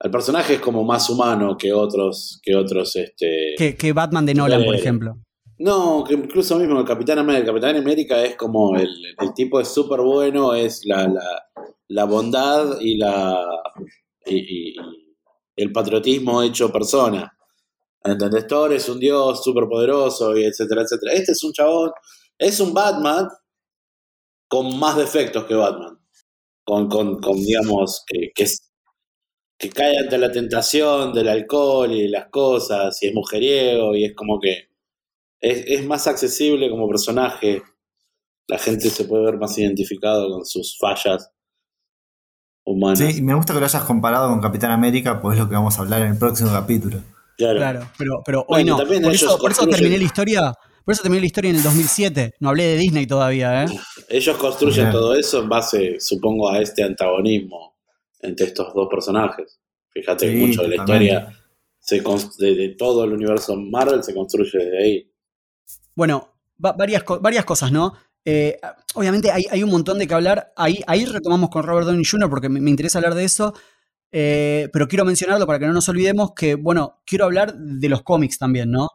el personaje es como más humano que otros, que otros, este... que, que Batman de Nolan, por Eh, ejemplo. No, que incluso mismo el Capitán América. El Capitán América es como el, el tipo es súper bueno, es la, la, la bondad y la y, y- y el patriotismo hecho persona. ¿Entendés? Thor es un dios súper poderoso y etcétera, etcétera. Este es un chabón, es un Batman con más defectos que Batman. Con, con, con digamos, que, que, cae ante la tentación del alcohol y las cosas, y es mujeriego, y es como que es, es más accesible como personaje. La gente se puede ver más identificado con sus fallas humanas. Sí, y me gusta que lo hayas comparado con Capitán América, pues es lo que vamos a hablar en el próximo capítulo. Claro. Claro, pero, pero hoy Bueno, no. Por eso, por eso construyen- terminé la historia. Por eso terminé la historia en el 2007. No hablé de Disney todavía, ¿eh? Ellos construyen Bien. todo eso en base, supongo, a este antagonismo entre estos dos personajes. Fíjate que mucho de la historia se de, de todo el universo Marvel se construye desde ahí. Bueno, va- varias, co- varias cosas, ¿no? Eh, obviamente hay, hay un montón de que hablar. Ahí, ahí retomamos con Robert Downey Jr. porque me, me interesa hablar de eso. Eh, pero quiero mencionarlo para que no nos olvidemos que, bueno, quiero hablar de los cómics también, ¿no?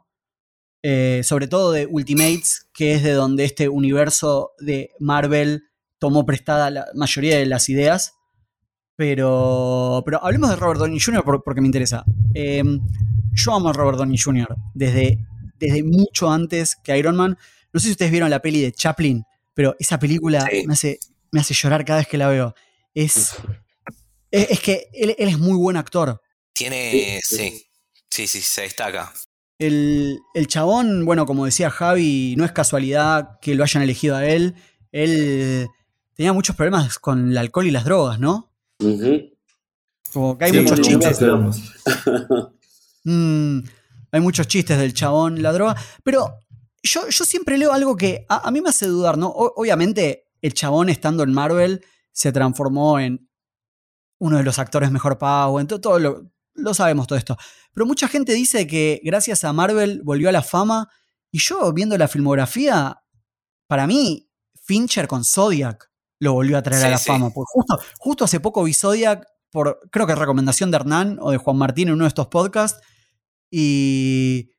Eh, sobre todo de Ultimates, que es de donde este universo de Marvel tomó prestada la mayoría de las ideas. Pero, pero hablemos de Robert Downey Jr. por- porque me interesa. Eh, yo amo a Robert Downey Jr. desde, desde mucho antes que Iron Man. No sé si ustedes vieron la peli de Chaplin, pero esa película Sí. me, hace, me hace llorar cada vez que la veo. Es, es, es que él, él es muy buen actor. Tiene. Sí. Sí, sí, se destaca. El, el chabón, bueno, como decía Javi, no es casualidad que lo hayan elegido a él. Él tenía muchos problemas con el alcohol y las drogas, ¿no? Ujú. Como que hay Sí, muchos chistes. Mm, hay muchos chistes del chabón, la droga. Pero yo, yo siempre leo algo que a, a mí me hace dudar, ¿no? O- obviamente, el chabón estando en Marvel se transformó en uno de los actores mejor pagos, en to- todo lo, lo sabemos todo esto. Pero mucha gente dice que gracias a Marvel volvió a la fama. Y yo, viendo la filmografía, para mí, Fincher con Zodiac lo volvió a traer a la sí. fama. Porque justo, justo hace poco vi Zodiac por, creo que recomendación de Hernán o de Juan Martín en uno de estos podcasts. Y,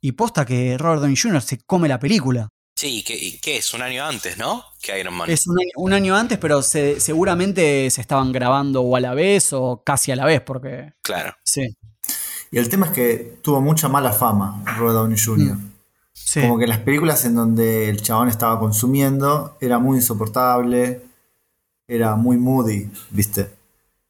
y posta que Robert Downey Jr. se come la película. Sí, que, y ¿qué es? Un año antes, ¿no? Que Iron Man. Es un año, un año antes, pero se- seguramente se estaban grabando o a la vez o casi a la vez, porque Claro. sí. Y el tema es que tuvo mucha mala fama Robert Downey Jr. sí. Como que las películas en donde el chabón estaba consumiendo era muy insoportable, era muy moody, ¿viste?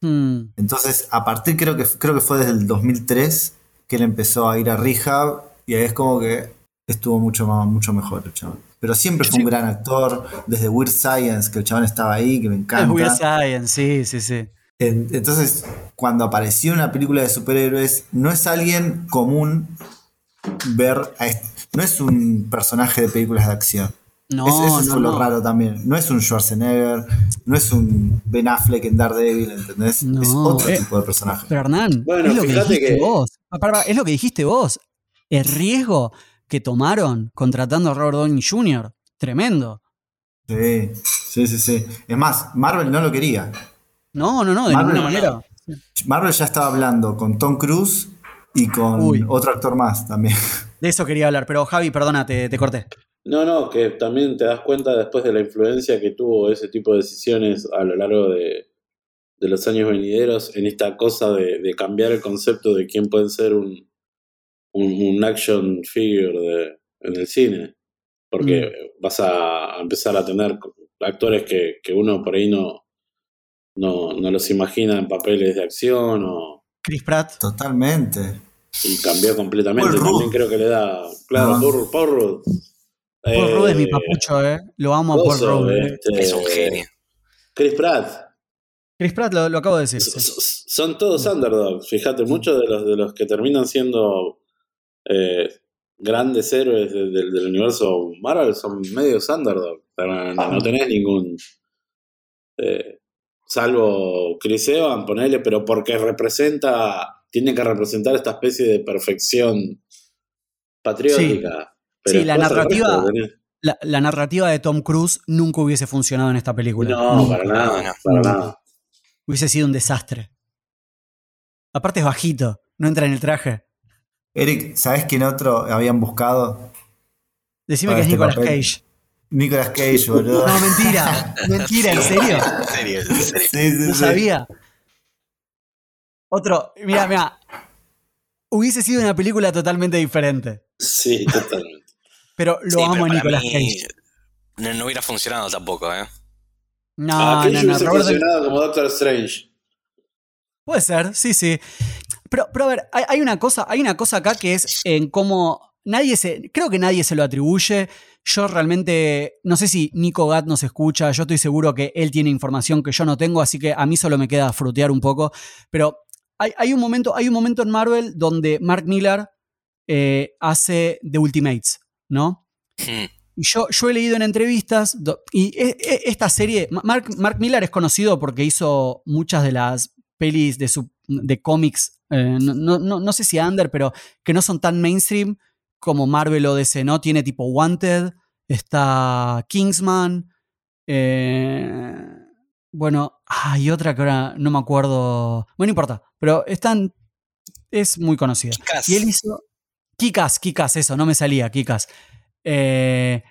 Mm, Entonces, a partir creo que creo que fue desde el 2003 que él empezó a ir a rehab y ahí es como que estuvo mucho más, mucho mejor el chabón. Pero siempre fue un gran actor, desde Weird Science, que el chabón estaba ahí, que me encanta. Weird Science, sí, sí, sí. En- Entonces, cuando apareció una película de superhéroes, no es alguien común ver a est- no es un personaje de películas de acción. No, Es- eso no, fue lo no. raro también. No es un Schwarzenegger, no es un Ben Affleck en Daredevil, ¿entendés? No, es otro eh, tipo de personaje. Pero Hernán, Bueno, es lo que fíjate dijiste que- vos. Ah, es lo que dijiste vos. El riesgo que tomaron contratando a Robert Downey Jr. Tremendo. Sí, sí, sí, sí. Es más, Marvel no lo quería. No, no, no, de Marvel ninguna manera. Marvel ya estaba hablando con Tom Cruise y con Uy. otro actor más también. De eso quería hablar, pero Javi, perdona, te, te corté. No, no, que también te das cuenta después de la influencia que tuvo ese tipo de decisiones a lo largo de, de los años venideros en esta cosa de, de cambiar el concepto de quién puede ser un, un, un action figure de- en el cine. Porque vas a empezar a tener actores que, que uno por ahí no, no, no los imagina en papeles de acción o, Chris Pratt. Totalmente. y cambió completamente. Paul. También creo que le da. Claro, Ah. Paul, Paul Rudd. Paul Rudd es mi Eh, papucho, ¿eh? Lo amo a Paul Rudd. eh. este, Es un genio. Chris Pratt. Chris Pratt lo, lo acabo de decir. S- sí. s- Son todos underdogs. Fíjate, muchos de los, de los que terminan siendo eh, grandes héroes de- de- del universo Marvel son medios underdogs. No, no- no tenés ningún. eh, salvo Chris Evans, ponele, pero porque representa. Tiene que representar esta especie de perfección patriótica. Pero Sí, la narrativa- La, la narrativa de Tom Cruise nunca hubiese funcionado en esta película. No, Nunca. para nada, para nada. Hubiese sido un desastre. Aparte es bajito, no entra en el traje. Eric, ¿sabes quién otro habían buscado? Decime que es este Nicolas papel. Cage. Nicolas Cage, boludo. No, mentira. mentira, ¿en serio? En serio, en serio. Sí, sí, No sí. sabía. Otro, mira, mira. Hubiese sido una película totalmente diferente. Sí, totalmente. Pero lo Sí, pero amo a Nicolas mí Cage. No, no hubiera funcionado tampoco, ¿eh? No, Ah, no, no. hubiese Robert funcionado como Doctor Strange. Puede ser, sí, sí. Pero, pero a ver, hay, hay una cosa, hay una cosa acá que es en cómo nadie se, creo que nadie se lo atribuye. Yo realmente, no sé si Nico Gat nos escucha, yo estoy seguro que él tiene información que yo no tengo, así que a mí solo me queda frutear un poco. Pero hay, hay un, momento, hay un momento en Marvel donde Mark Millar eh, hace The Ultimates, ¿no? Hmm. Y yo, yo he leído en entrevistas, y e- e- esta serie, Ma- Mark, Mark Millar es conocido porque hizo muchas de las pelis de, su- de cómics, eh, no, no- no- no sé si under, pero que no son tan mainstream como Marvel o DC, ¿no? Tiene tipo Wanted, está Kingsman, eh, bueno, hay otra que ahora no me acuerdo, bueno, no importa, pero están, es muy conocida. Kick-Ass. Y él hizo. Kikas, Kikas, eso, no me salía, Kikas. Eh,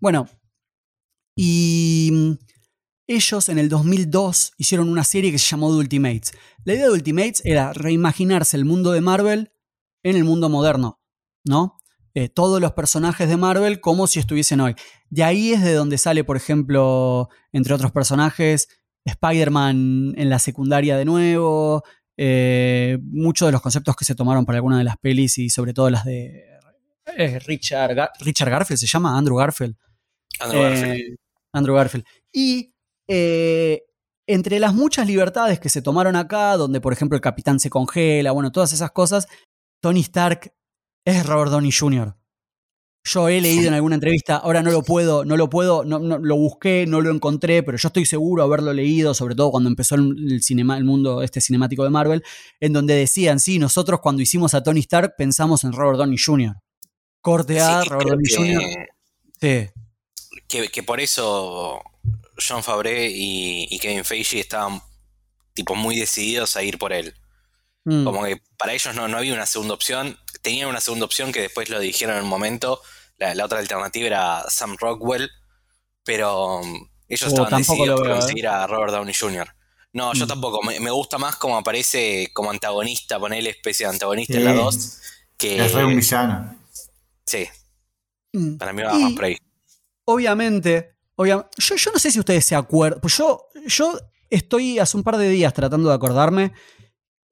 bueno, y ellos en el 2002 hicieron una serie que se llamó The Ultimates. La idea de Ultimates era reimaginarse el mundo de Marvel en el mundo moderno, ¿no? Eh, todos los personajes de Marvel como si estuviesen hoy. De ahí es de donde sale, por ejemplo, entre otros personajes, Spider-Man en la secundaria de nuevo, eh, muchos de los conceptos que se tomaron para algunas de las pelis y sobre todo las de eh, Richard, Gar- Richard Garfield, se llama Andrew Garfield. Andrew Eh, Garfield. Andrew Garfield. Y eh, entre las muchas libertades que se tomaron acá, donde por ejemplo el capitán se congela, bueno, todas esas cosas, Tony Stark es Robert Downey Jr. Yo he leído en alguna entrevista, ahora no lo puedo, no lo puedo, no, no- lo busqué, no lo encontré, pero yo estoy seguro de haberlo leído, sobre todo cuando empezó el, el cinema, el mundo este cinemático de Marvel, en donde decían, sí, nosotros cuando hicimos a Tony Stark pensamos en Robert Downey Jr. Corte A, Sí, Robert Downey Jr. Sí. que, que por eso John Favre y, y Kevin Feige estaban tipo muy decididos a ir por él. Mm. Como que para ellos no, no había una segunda opción. Tenían una segunda opción que después lo dijeron en un momento. La, la otra alternativa era Sam Rockwell. Pero um, ellos Oh, estaban decididos por veo, ¿eh? conseguir a Robert Downey Jr. No, yo Mm. tampoco. Me, me gusta más como aparece como antagonista, ponerle especie de antagonista en la Sí. 2. Que, Es re un villano. sí, Mm. para mí va Y- más por ahí. obviamente, obvia- yo, no sé si ustedes se acuerdan, pues yo, yo estoy hace un par de días tratando de acordarme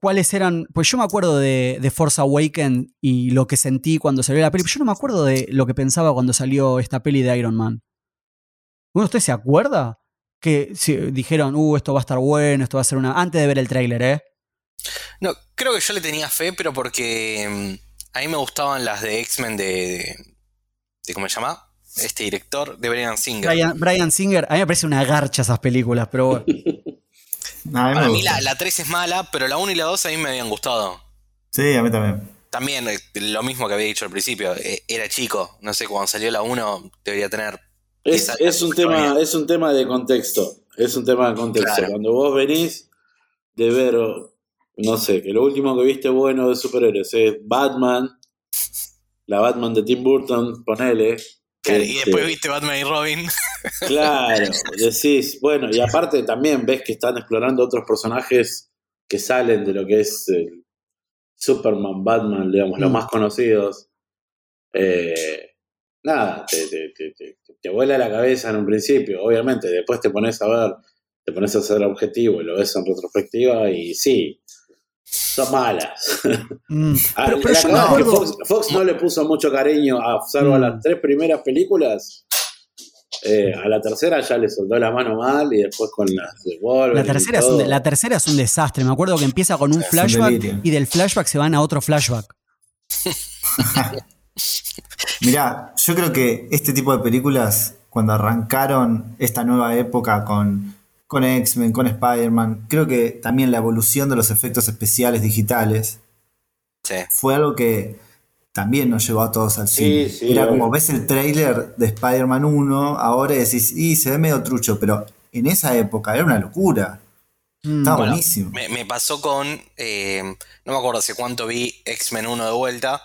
cuáles eran, pues yo me acuerdo de, de Force Awaken y lo que sentí cuando salió la peli, pero yo no me acuerdo de lo que pensaba cuando salió esta peli de Iron Man. ¿Uno se acuerda? Que dijeron, uh, esto va a estar bueno, esto va a ser una... Antes de ver el tráiler, ¿eh? No, creo que yo le tenía fe, pero porque mm, a mí me gustaban las de X-Men de, de- ¿Cómo se llama? Este director, de Brian Singer. Brian, Brian Singer, a mí me parece una garcha esas películas, pero bueno. No, a mí me Para mí gusta. la, la 3 es mala, pero la 1 y la 2 a mí me habían gustado. Sí, a mí también. También eh, lo mismo que había dicho al principio, eh, era chico, no sé, cuando salió la 1 debería tener... Es, es un tema, es un tema de contexto. Es un tema de contexto. Claro. Cuando vos venís de ver, no sé, que lo último que viste bueno de superhéroes es Batman, la Batman de Tim Burton, ponele. Claro, y Este, después viste Batman y Robin. Claro, decís, bueno, y aparte también ves que están explorando otros personajes que salen de lo que es el Superman, Batman, digamos, los Mm. más conocidos. Eh, nada, te, te, te, te- te vuela la cabeza en un principio, obviamente, después te pones a ver, te pones a hacer objetivo y lo ves en retrospectiva y sí, son malas. Mm. Ah, Pero, pero yo que acuerdo... Fox, Fox no le puso mucho cariño a salvo a Mm. las tres primeras películas. Eh, a la tercera ya le soltó la mano mal y después con las de Wolverine La tercera, y es un, la tercera es un desastre. Me acuerdo que empieza con un Es flashback y del flashback se van a otro flashback. Mirá, yo creo que este tipo de películas, cuando arrancaron esta nueva época con, con X-Men, con Spider-Man, creo que también la evolución de los efectos especiales digitales Sí. fue algo que también nos llevó a todos al Sí, cine. sí, Era obvio. como ves el tráiler de Spider-Man 1, ahora decís, y se ve medio trucho, pero en esa época era una locura. Mm. Estaba Bueno, buenísimo. Me, me pasó con. eh, no me acuerdo hace cuánto vi X-Men 1 de vuelta.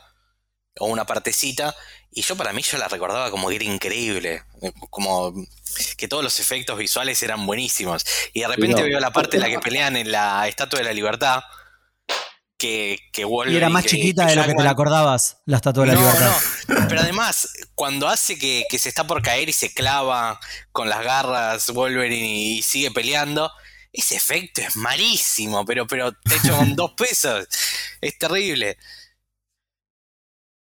O una partecita. Y yo para mí yo la recordaba como que era increíble. eh, Como que todos los efectos visuales eran buenísimos. Y de repente no. veo la parte en la que pelean en la Estatua de la Libertad. Que, que Y Wolverine, era más que- chiquita que de lo que te la acordabas, la estatua de la no, libertad. no. Pero además, cuando hace que, que se está por caer y se clava con las garras Wolverine y, sigue peleando, ese efecto es malísimo, pero, pero te hecho con dos pesos. Es terrible.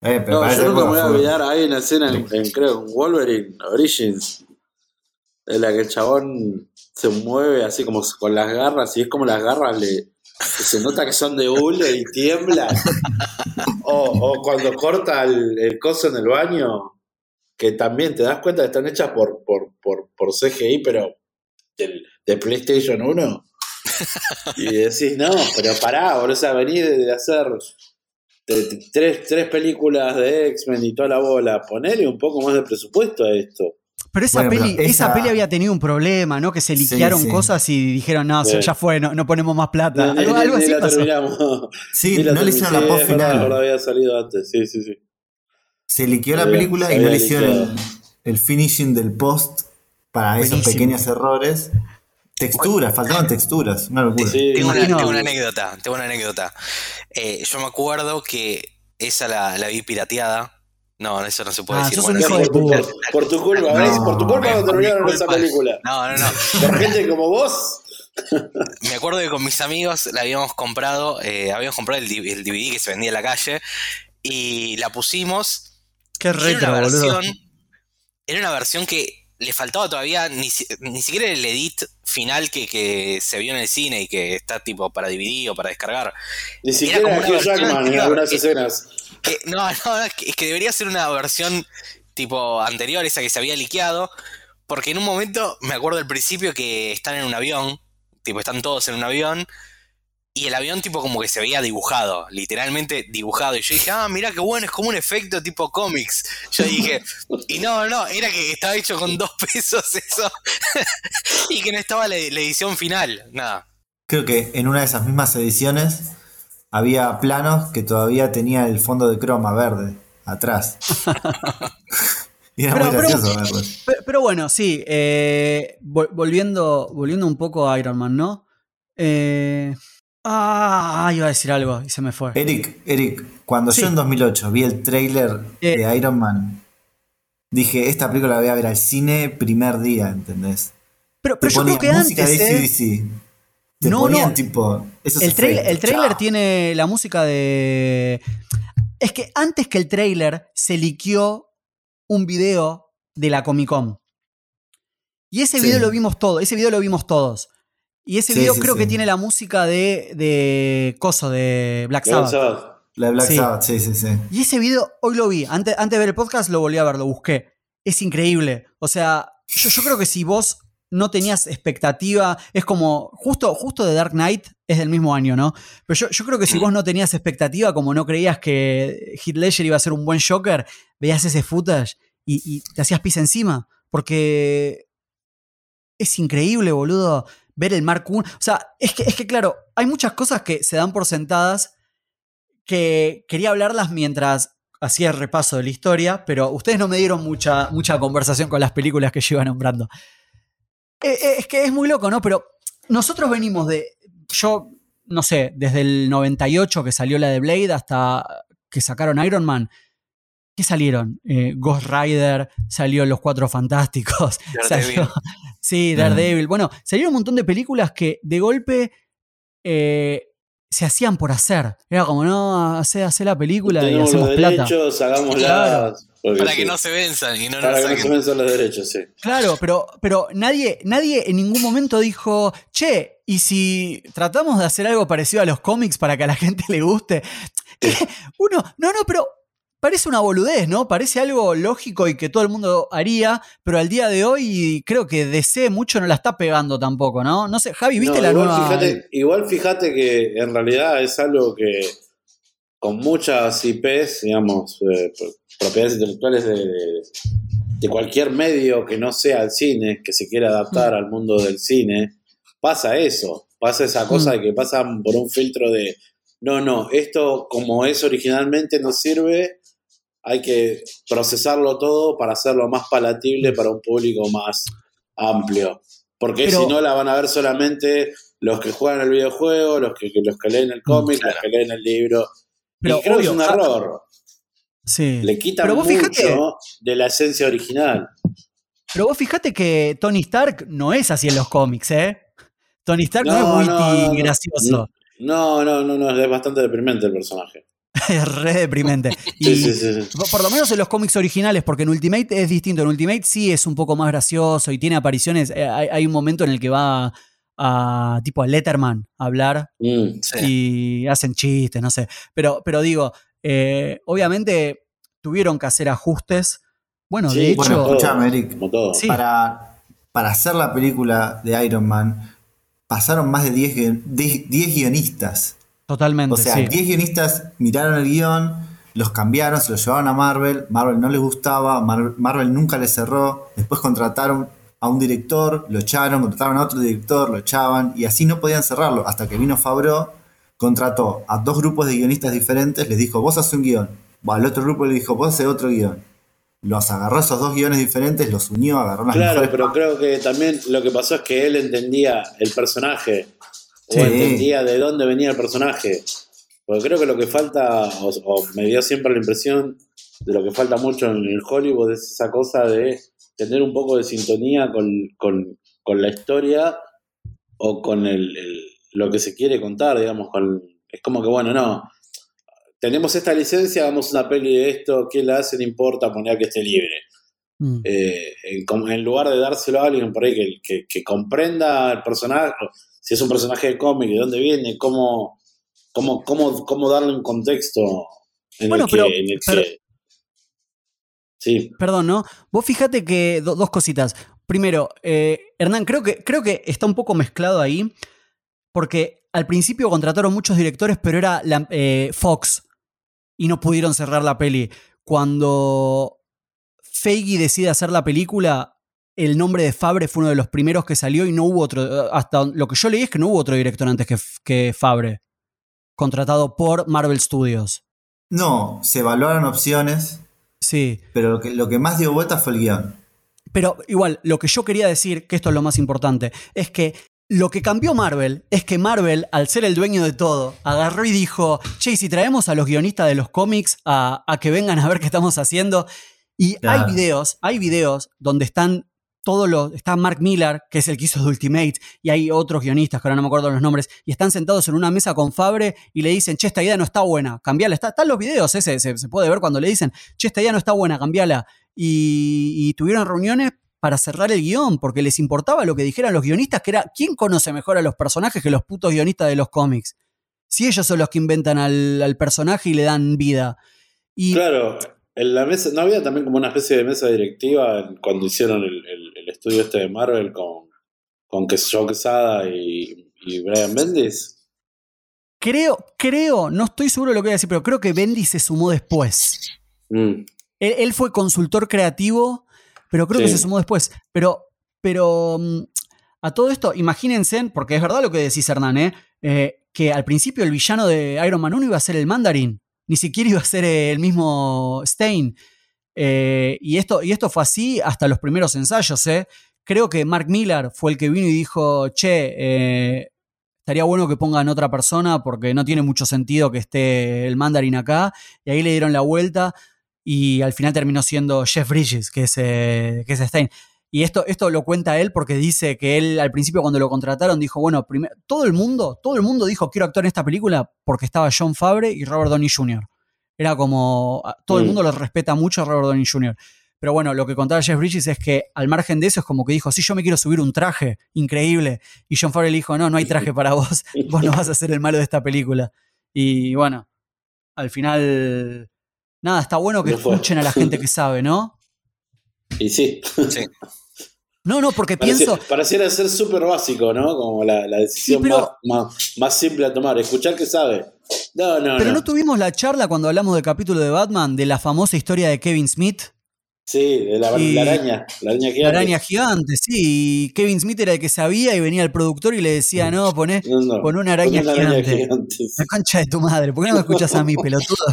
Eh, pero No, yo nunca me voy a olvidar. Hay una escena en, en, creo, en Wolverine Origins, en la que el chabón se mueve así como con las garras, y es como las garras le. se nota que son de hule y tiemblan. o, o cuando corta el, el coso en el baño, que también te das cuenta que están hechas por, por, por, por CGI, pero del, de PlayStation 1. Y decís, no, pero pará, boludo, o sea, vení de, hacer tres, tres películas de X-Men y toda la bola, ponele un poco más de presupuesto a esto. Pero esa Bueno, peli, pero esa... esa- peli había tenido un problema, ¿no? Que se liquearon sí. cosas y dijeron, no, Sí. ya fue, no, no ponemos más plata. Ni- algo ni- algo ni así la pasó. terminamos. Sí, Ni la no le hicieron la post final. verdad, había salido antes, sí, sí, sí. Se liqueó la película y no le hicieron el, finishing del post para esos Buenísimo. pequeños errores. Texturas, faltaban texturas, una locura. Sí, Tengo una, Imagino- tengo una anécdota, tengo una anécdota. Eh, yo me acuerdo que esa la, la vi pirateada. No, eso no se puede Ah, decir. Bueno, sí. de por, tu, culpa, No. ¿ves? Por tu culpa no terminaron esa película. No, no, no. Por gente como vos. Me acuerdo que con mis amigos la habíamos comprado, eh, habíamos comprado el, DVD que se vendía en la calle y la pusimos. Qué Y era retro, una boludo. versión, era una versión que le faltaba todavía ni, ni siquiera el edit final que, que se vio en el cine y que está tipo para DVD o para descargar. Ni siquiera Hugh Jackman en algunas escenas. Que- no, no, es que debería ser una versión tipo anterior, esa que se había liqueado, porque en un momento, me acuerdo al principio que están en un avión, tipo están todos en un avión, y el avión tipo como que se veía dibujado, literalmente dibujado, y yo dije, ah, mira qué bueno, es como un efecto tipo cómics. Yo dije, y no, no, era que estaba hecho con dos pesos eso, y que no estaba la, la edición final, nada. Creo que en una de esas mismas ediciones había planos que todavía tenía el fondo de croma verde atrás. y era Pero- muy pero- gracioso. Pero, pero bueno, sí, eh, vol- volviendo, volviendo un poco a Iron Man, ¿no? Eh, ah, iba a decir algo y se me fue. Eric, Eric, cuando Sí. yo en 2008 vi el trailer Eh. de Iron Man, dije, esta película la voy a ver al cine primer día, ¿entendés? Pero, pero yo creo que música antes, de ¿eh? AC/DC. Te No, ponían no. tipo... el, trailer, el trailer Chao. tiene la música de... Es que antes que el trailer se liqueó un video de la Comic Con. Y ese Sí. video lo vimos todos, ese video lo vimos todos. Y ese Sí, video sí, creo que tiene la música de, de Coso, de Black Black Sabbath. Sabbath. La de Black Sí. Sabbath, sí, sí, sí. Y ese video, hoy lo vi, antes, antes de ver el podcast lo volví a ver, lo busqué. Es increíble. O sea, yo, yo creo que si vos no tenías expectativa, es como, justo, justo de Dark Knight es del mismo año, ¿no? Pero yo, yo creo que si vos no tenías expectativa, como no creías que Heath Ledger iba a ser un buen Joker, veías ese footage y, y te hacías pis encima. Porque es increíble, boludo, ver el Mark I. O sea, es que, es que claro, hay muchas cosas que se dan por sentadas que quería hablarlas mientras hacía el repaso de la historia, pero ustedes no me dieron mucha, mucha conversación con las películas que yo iba nombrando. Eh, eh, es que es muy loco, ¿no? Pero nosotros venimos de. Yo, no sé, desde el 98 que salió la de Blade hasta que sacaron Iron Man. ¿Qué salieron? Eh, Ghost Rider, salió Los Cuatro Fantásticos, Daredevil. salió. Sí, Daredevil. Bueno, salieron un montón de películas que de golpe eh, se hacían por hacer. Era como, no, hace, hace la película y Tenemos hacemos los plata. derechos, hagámoslas. Claro. porque Para sí. que no se venzan y no Para nos que no se venzan los derechos, sí. Claro, pero, pero nadie, nadie en ningún momento dijo, che, ¿y si tratamos de hacer algo parecido a los cómics para que a la gente le guste? Uno, no, no, pero parece una boludez, ¿no? Parece algo lógico y que todo el mundo haría, pero al día de hoy creo que DC mucho no la está pegando tampoco, ¿no? No sé, Javi, ¿viste No, la igual nueva? Fíjate, igual fíjate que en realidad es algo que con muchas IPs, digamos, eh, pro- propiedades intelectuales de, de- de cualquier medio que no sea el cine, que se quiera adaptar al mundo del cine, pasa eso, pasa esa cosa Mm. de que pasan por un filtro de, no, no, esto como es originalmente no sirve, hay que procesarlo todo para hacerlo más palatible para un público más amplio. Porque si no la van a ver solamente los que juegan el videojuego, los que, los que leen el cómic, los que leen el libro. Pero y creo que es un ah, error. Sí. Le vos mucho fíjate- de la esencia original. Pero vos fijate que Tony Stark no es así en los cómics, ¿eh? Tony Stark no, No, es muy no, no, no. gracioso. No, no, no, no, es bastante deprimente el personaje. es re deprimente. Y Sí, sí, sí, sí. por- lo menos en los cómics originales, porque en Ultimate es distinto. En Ultimate sí es un poco más gracioso y tiene apariciones. eh, Hay, hay un momento en el que va a tipo a Letterman a hablar Mm, Sí. y hacen chistes, no sé. Pero, pero digo, eh, obviamente tuvieron que hacer ajustes. Bueno, Sí, de hecho, Bueno, escuchame, Eric. Como todo. Sí. Para, para hacer la película de Iron Man, pasaron más de 10, guion- 10 10 guionistas. Totalmente, O sea, sí. 10 guionistas miraron el guion, los cambiaron, se los llevaron a Marvel, Marvel no les gustaba, Mar- Marvel nunca les cerró, después contrataron a un director, lo echaron, contrataron a otro director, lo echaban, y así no podían cerrarlo, hasta que vino Favreau, contrató a dos grupos de guionistas diferentes, les dijo, vos haces un guion, Va, al otro grupo le dijo, vos haces otro guion. Los agarró esos dos guiones diferentes, los unió, agarró las Claro, mejores pero creo que también lo que pasó es que él entendía el personaje, o Sí. entendía de dónde venía el personaje. Porque creo que lo que falta, o, o me dio siempre la impresión de lo que falta mucho en el Hollywood es esa cosa de tener un poco de sintonía con, con- con la historia o con el, el- lo que se quiere contar, digamos. Con, es como que, bueno, no. Tenemos esta licencia, hagamos una peli de esto, ¿quién la hace? No importa poner que esté libre Mm. eh, en, lugar de dárselo a alguien por ahí que, que- que comprenda el personaje, si es un personaje de cómic, de dónde viene, cómo, cómo, cómo, cómo darle un contexto en Bueno, el que... pero- en el pero- que- sí, Perdón, ¿no? Vos fíjate que do- dos cositas. Primero, eh, Hernán, creo que, creo que está un poco mezclado ahí, porque al principio contrataron muchos directores, pero era la- eh, Fox y no pudieron cerrar la peli. Cuando Feige decide hacer la película, el nombre de Fabre fue uno de los primeros que salió y no hubo otro. eh, Hasta lo que yo leí es que no hubo otro director antes que, que Fabre, contratado por Marvel Studios. No, se evaluaron opciones, Sí. pero lo que, lo que más dio vuelta fue el guion. Pero igual, lo que yo quería decir, que esto es lo más importante, es que lo que cambió Marvel es que Marvel, al ser el dueño de todo, agarró y dijo, che, ¿y si traemos a los guionistas de los cómics a, a que vengan a ver qué estamos haciendo. Y Claro. hay videos, hay videos donde están todos los, está Mark Millar, que es el que hizo The Ultimate, y hay otros guionistas, que ahora no me acuerdo los nombres, y están sentados en una mesa con Fabre y le dicen, che, esta idea no está buena, cambiala. Está, están los videos, ese se, puede ver cuando le dicen, che, esta idea no está buena, cambiala. Y, y tuvieron reuniones para cerrar el guion, porque les importaba lo que dijeran los guionistas, que era, ¿quién conoce mejor a los personajes que los putos guionistas de los cómics? Si ellos son los que inventan al, al personaje y le dan vida. Y claro. En la mesa, ¿No había también como una especie de mesa directiva cuando hicieron el, el- el estudio este de Marvel con, con que Joe Quesada y, y Brian Bendis? creo, creo, no estoy seguro de lo que voy a decir, pero creo que Bendy se sumó después. Mm, Él, él fue consultor creativo, pero creo que se sumó después. Pero, pero mm, a todo esto, imagínense, porque es verdad lo que decís, Hernán, ¿eh? Eh, que al principio el villano de Iron Man 1 iba a ser el Mandarin, ni siquiera iba a ser el mismo Stein. Eh, y, esto, y esto fue así hasta los primeros ensayos. ¿eh? Creo que Mark Millar fue el que vino y dijo, che, eh, estaría bueno que pongan otra persona porque no tiene mucho sentido que esté el Mandarin acá. Y ahí le dieron la vuelta y al final terminó siendo Jeff Bridges, que es, eh, que es Stein. Y esto, esto lo cuenta él porque dice que él al principio cuando lo contrataron dijo, bueno, todo el mundo, todo el mundo dijo quiero actuar en esta película porque estaba John Favre y Robert Downey Jr. Era como, todo el Mm. mundo lo respeta mucho a Robert Downey Jr. Pero bueno, lo que contaba Jeff Bridges es que al margen de eso es como que dijo, sí, yo me quiero subir un traje, increíble. Y John Favre le dijo, no, no hay traje para vos, vos no vas a ser el malo de esta película. Y bueno, al final, nada, está bueno que No escuchen a la gente que sabe, ¿no? Y sí, Sí. No, no, porque pienso, pareciera ser súper básico, ¿no? Como la, la decisión Sí, pero- más, más, más simple a tomar. Escuchar que sabe. No, no, pero no. no tuvimos la charla cuando hablamos del capítulo de Batman, de la famosa historia de Kevin Smith, Sí, de la, Y- la araña. La araña la gigante. araña gigante, sí. y Kevin Smith era el que sabía y venía el productor y le decía, no, poné, No, una araña gigante. gigante, sí. La concha de tu madre, ¿por qué no me escuchas a mí, pelotudo?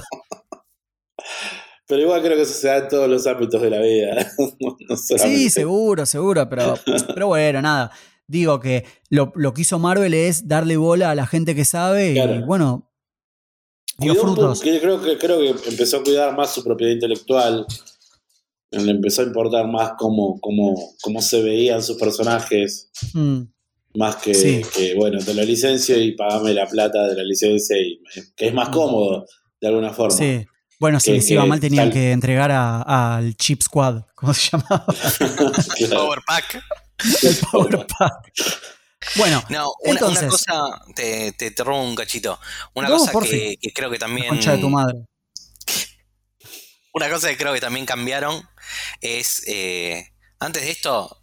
Pero igual creo que eso se da en todos los ámbitos de la vida. no Sí, seguro, seguro, pero, pero bueno, nada. Digo que lo, lo que hizo Marvel es darle bola a la gente que sabe y bueno, dio frutos. que creo, que, creo que empezó a cuidar más su propiedad intelectual. Le empezó a importar más cómo, cómo, cómo se veían sus personajes. Mm, Más que, Sí. que, bueno, te lo licencio y pagame la plata de la licencia, y, que es más Mm. cómodo. de alguna forma. Sí. Bueno, si Que- les iba mal tenían tal- que entregar a- al Chip Squad, ¿cómo se llamaba? Claro. Power Pack. El Power Pack. Bueno, No, una, Entonces- una cosa, te, te, te robo un cachito. Una No, cosa que, que creo que la también. concha de tu madre. Una cosa que creo que también cambiaron es. eh, antes de esto,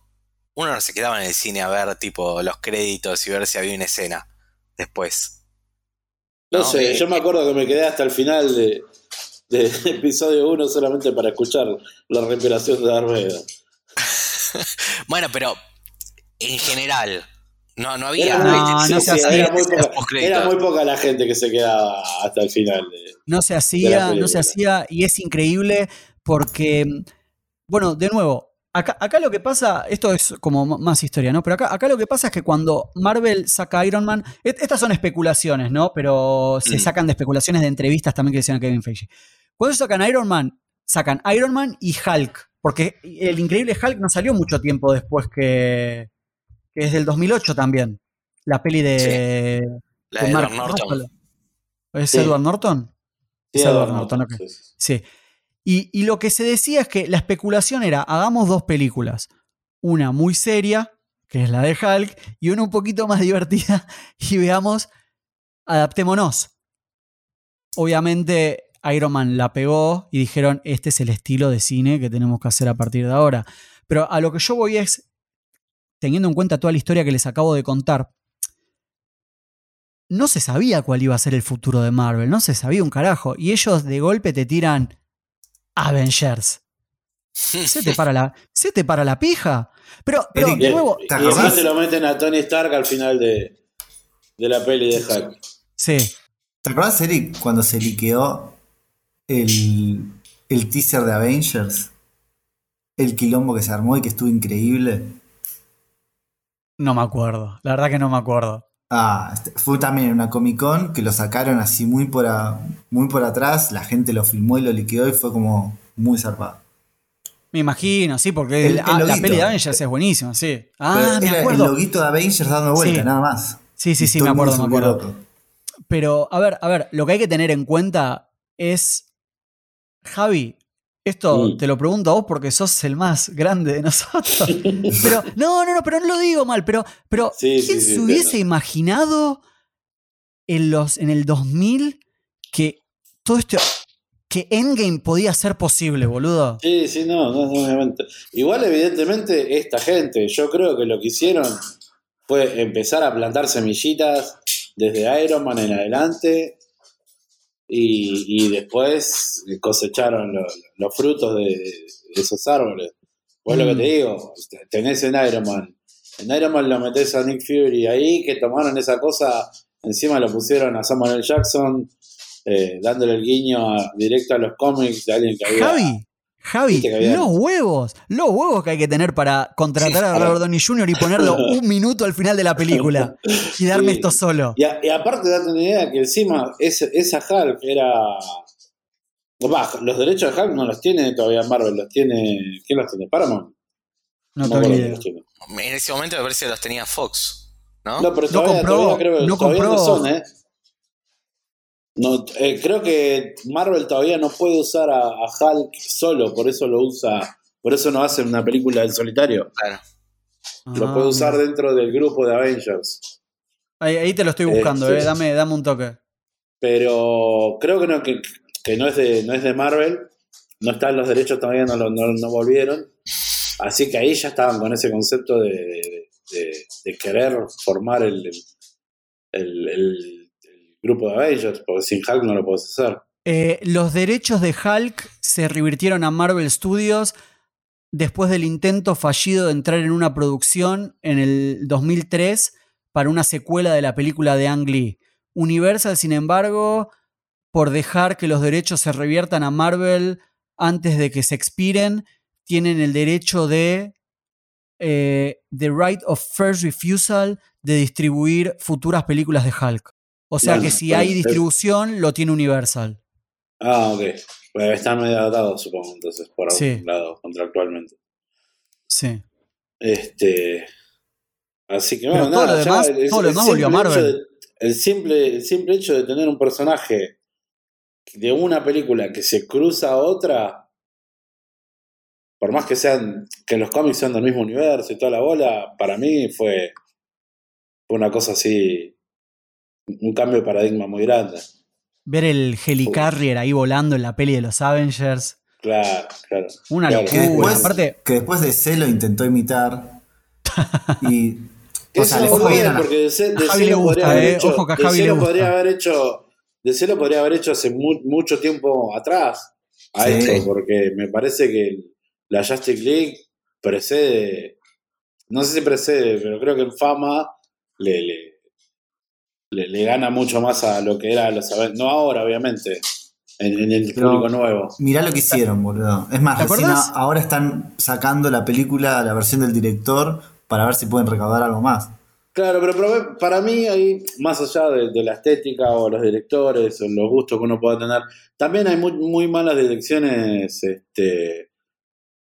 uno no se quedaba en el cine a ver tipo los créditos y ver si había una escena después. No No, sé, eh, yo me acuerdo que me quedé hasta el final de, de episodio 1 solamente para escuchar la respiración de Darth. Bueno, pero en general, no, no había. Era, No, era muy poca, era muy poca la gente que se quedaba hasta el final. de- No se hacía, no se hacía y es increíble porque, bueno, de nuevo, acá, acá lo que pasa, esto es como más historia, ¿no? Pero acá, acá lo que pasa es que cuando Marvel saca Iron Man, et- estas son especulaciones, ¿no? Pero se Mm. sacan de especulaciones de entrevistas también que decían a Kevin Feige. Cuando sacan Iron Man, sacan Iron Man y Hulk, porque el increíble Hulk no salió mucho tiempo después que, que es del 2008 también, la peli de, La de de Mark Edward Norton. ¿Es Sí. Edward Norton? Sí, Es Edward Edward Norton, Norton, ok. sí, sí. Sí. Y, lo que se decía es que la especulación era, hagamos dos películas. Una muy seria, que es la de Hulk, y una un poquito más divertida, y veamos, adaptémonos. Obviamente Iron Man la pegó y dijeron, este es el estilo de cine que tenemos que hacer a partir de ahora. Pero a lo que yo voy es, teniendo en cuenta toda la historia que les acabo de contar, no se sabía cuál iba a ser el futuro de Marvel, no se sabía un carajo. Y ellos de golpe te tiran Avengers. Se te para la, se te para la pija. Pero, pero de nuevo, y ¿te se lo meten a Tony Stark al final de, de la peli de Hulk. sí. ¿Te acuerdas, Eric, cuando se liqueó el, el teaser de Avengers? El quilombo que se armó y que estuvo increíble. No me acuerdo. La verdad que no me acuerdo. Ah, este, fue también en una Comic Con que lo sacaron así muy por, a- muy por atrás, la gente lo filmó y lo liquidó y fue como muy zarpado. Me imagino, sí, porque El- el- el ah, la peli de Avengers es buenísima, sí. Ah, me acuerdo. el loguito de Avengers dando vuelta, Sí. nada más. Sí, sí, sí, me acuerdo, me acuerdo. loco. Pero, a ver, a ver, lo que hay que tener en cuenta es. Javi, esto Mm. te lo pregunto a vos porque sos el más grande de nosotros. pero, no, no, no, pero no lo digo mal, pero, pero Sí, ¿quién sí, se hubiese imaginado en, los, en el 2000 que todo esto. que Endgame podía ser posible, boludo? Sí, sí, no, no, no, obviamente. Igual, evidentemente, esta gente, yo creo que lo que hicieron fue empezar a plantar semillitas desde Iron Man en adelante y, y después cosecharon lo- los frutos de, de esos árboles. Pues lo que Mm. te digo, tenés en Iron Man. En Iron Man lo metés a Nick Fury ahí, que tomaron esa cosa, encima lo pusieron a Samuel L. Jackson, eh, dándole el guiño a- directo a los cómics de alguien que había. Javi, Javi, los huevos, los huevos que hay que tener para contratar a Robert Downey Jr. y ponerlo un minuto al final de la película y darme Sí. esto solo. Y, a- y aparte date una idea que encima ese- esa Hulk era... Bah, los derechos de Hulk no los tiene todavía Marvel, los tiene... ¿Quién los tiene? Paramount. No tengo los tiene. En ese momento me parece que los tenía Fox, ¿no? No, pero No todavía, compró- todavía creo que no todavía no compró- son, ¿eh? No, eh, creo que Marvel todavía no puede usar a, a Hulk solo, por eso lo usa, por eso no hace una película del solitario. Claro. Lo Ah, puede usar mira. dentro del grupo de Avengers. Ahí, ahí te lo estoy buscando, Eh, eh, dame, dame un toque. Pero creo que no, que, que no, es de, no es de Marvel. No están los derechos todavía, no, lo- no, no volvieron. Así que ahí ya estaban con ese concepto de, de- de- de querer formar el, el, el- el- el grupo de Avengers, porque sin Hulk no lo puedes hacer. Eh, los derechos de Hulk se revirtieron a Marvel Studios después del intento fallido de entrar en una producción en el 2003 para una secuela de la película de Ang Lee. Universal, sin embargo, por dejar que los derechos se reviertan a Marvel antes de que se expiren, tienen el derecho de eh, the right of first refusal de distribuir futuras películas de Hulk. O sea que si hay distribución, lo tiene Universal. Ah, ok. Pues están medio adaptados, supongo, entonces, por algún Sí. lado, contractualmente. Sí. Este. Así que bueno, todo nada, demás- el- todo lo el demás volvió a Marvel. de- el, simple, el simple hecho de tener un personaje de una película que se cruza a otra, por más que sean, que los cómics sean del mismo universo y toda la bola, para mí fue, fue una cosa así, un cambio de paradigma muy grande. Ver el Helicarrier ahí volando en la peli de los Avengers. Claro, claro. Una Claro. locura. Que después, Aparte, que después de C lo intentó imitar. y. O sea, le fue bien, porque de, C- de A Javi C le lo podría gusta, haber eh. hecho, Ojo que a de Javi C le lo gusta. podría haber hecho, de C lo podría haber hecho hace mu- mucho tiempo atrás a Sí. esto, porque me parece que la Justice League precede, no sé si precede, pero creo que en fama le, le, le, le gana mucho más a lo que era los Avengers, no ahora obviamente, en, en el Pero- público nuevo. Mirá lo que hicieron, boludo. Es más, ¿Te recién a- ahora están sacando la película, la versión del director, para ver si pueden recaudar algo más. Claro, pero para mí hay, más allá de, de la estética o los directores o los gustos que uno pueda tener, también hay muy, muy malas direcciones este, eh,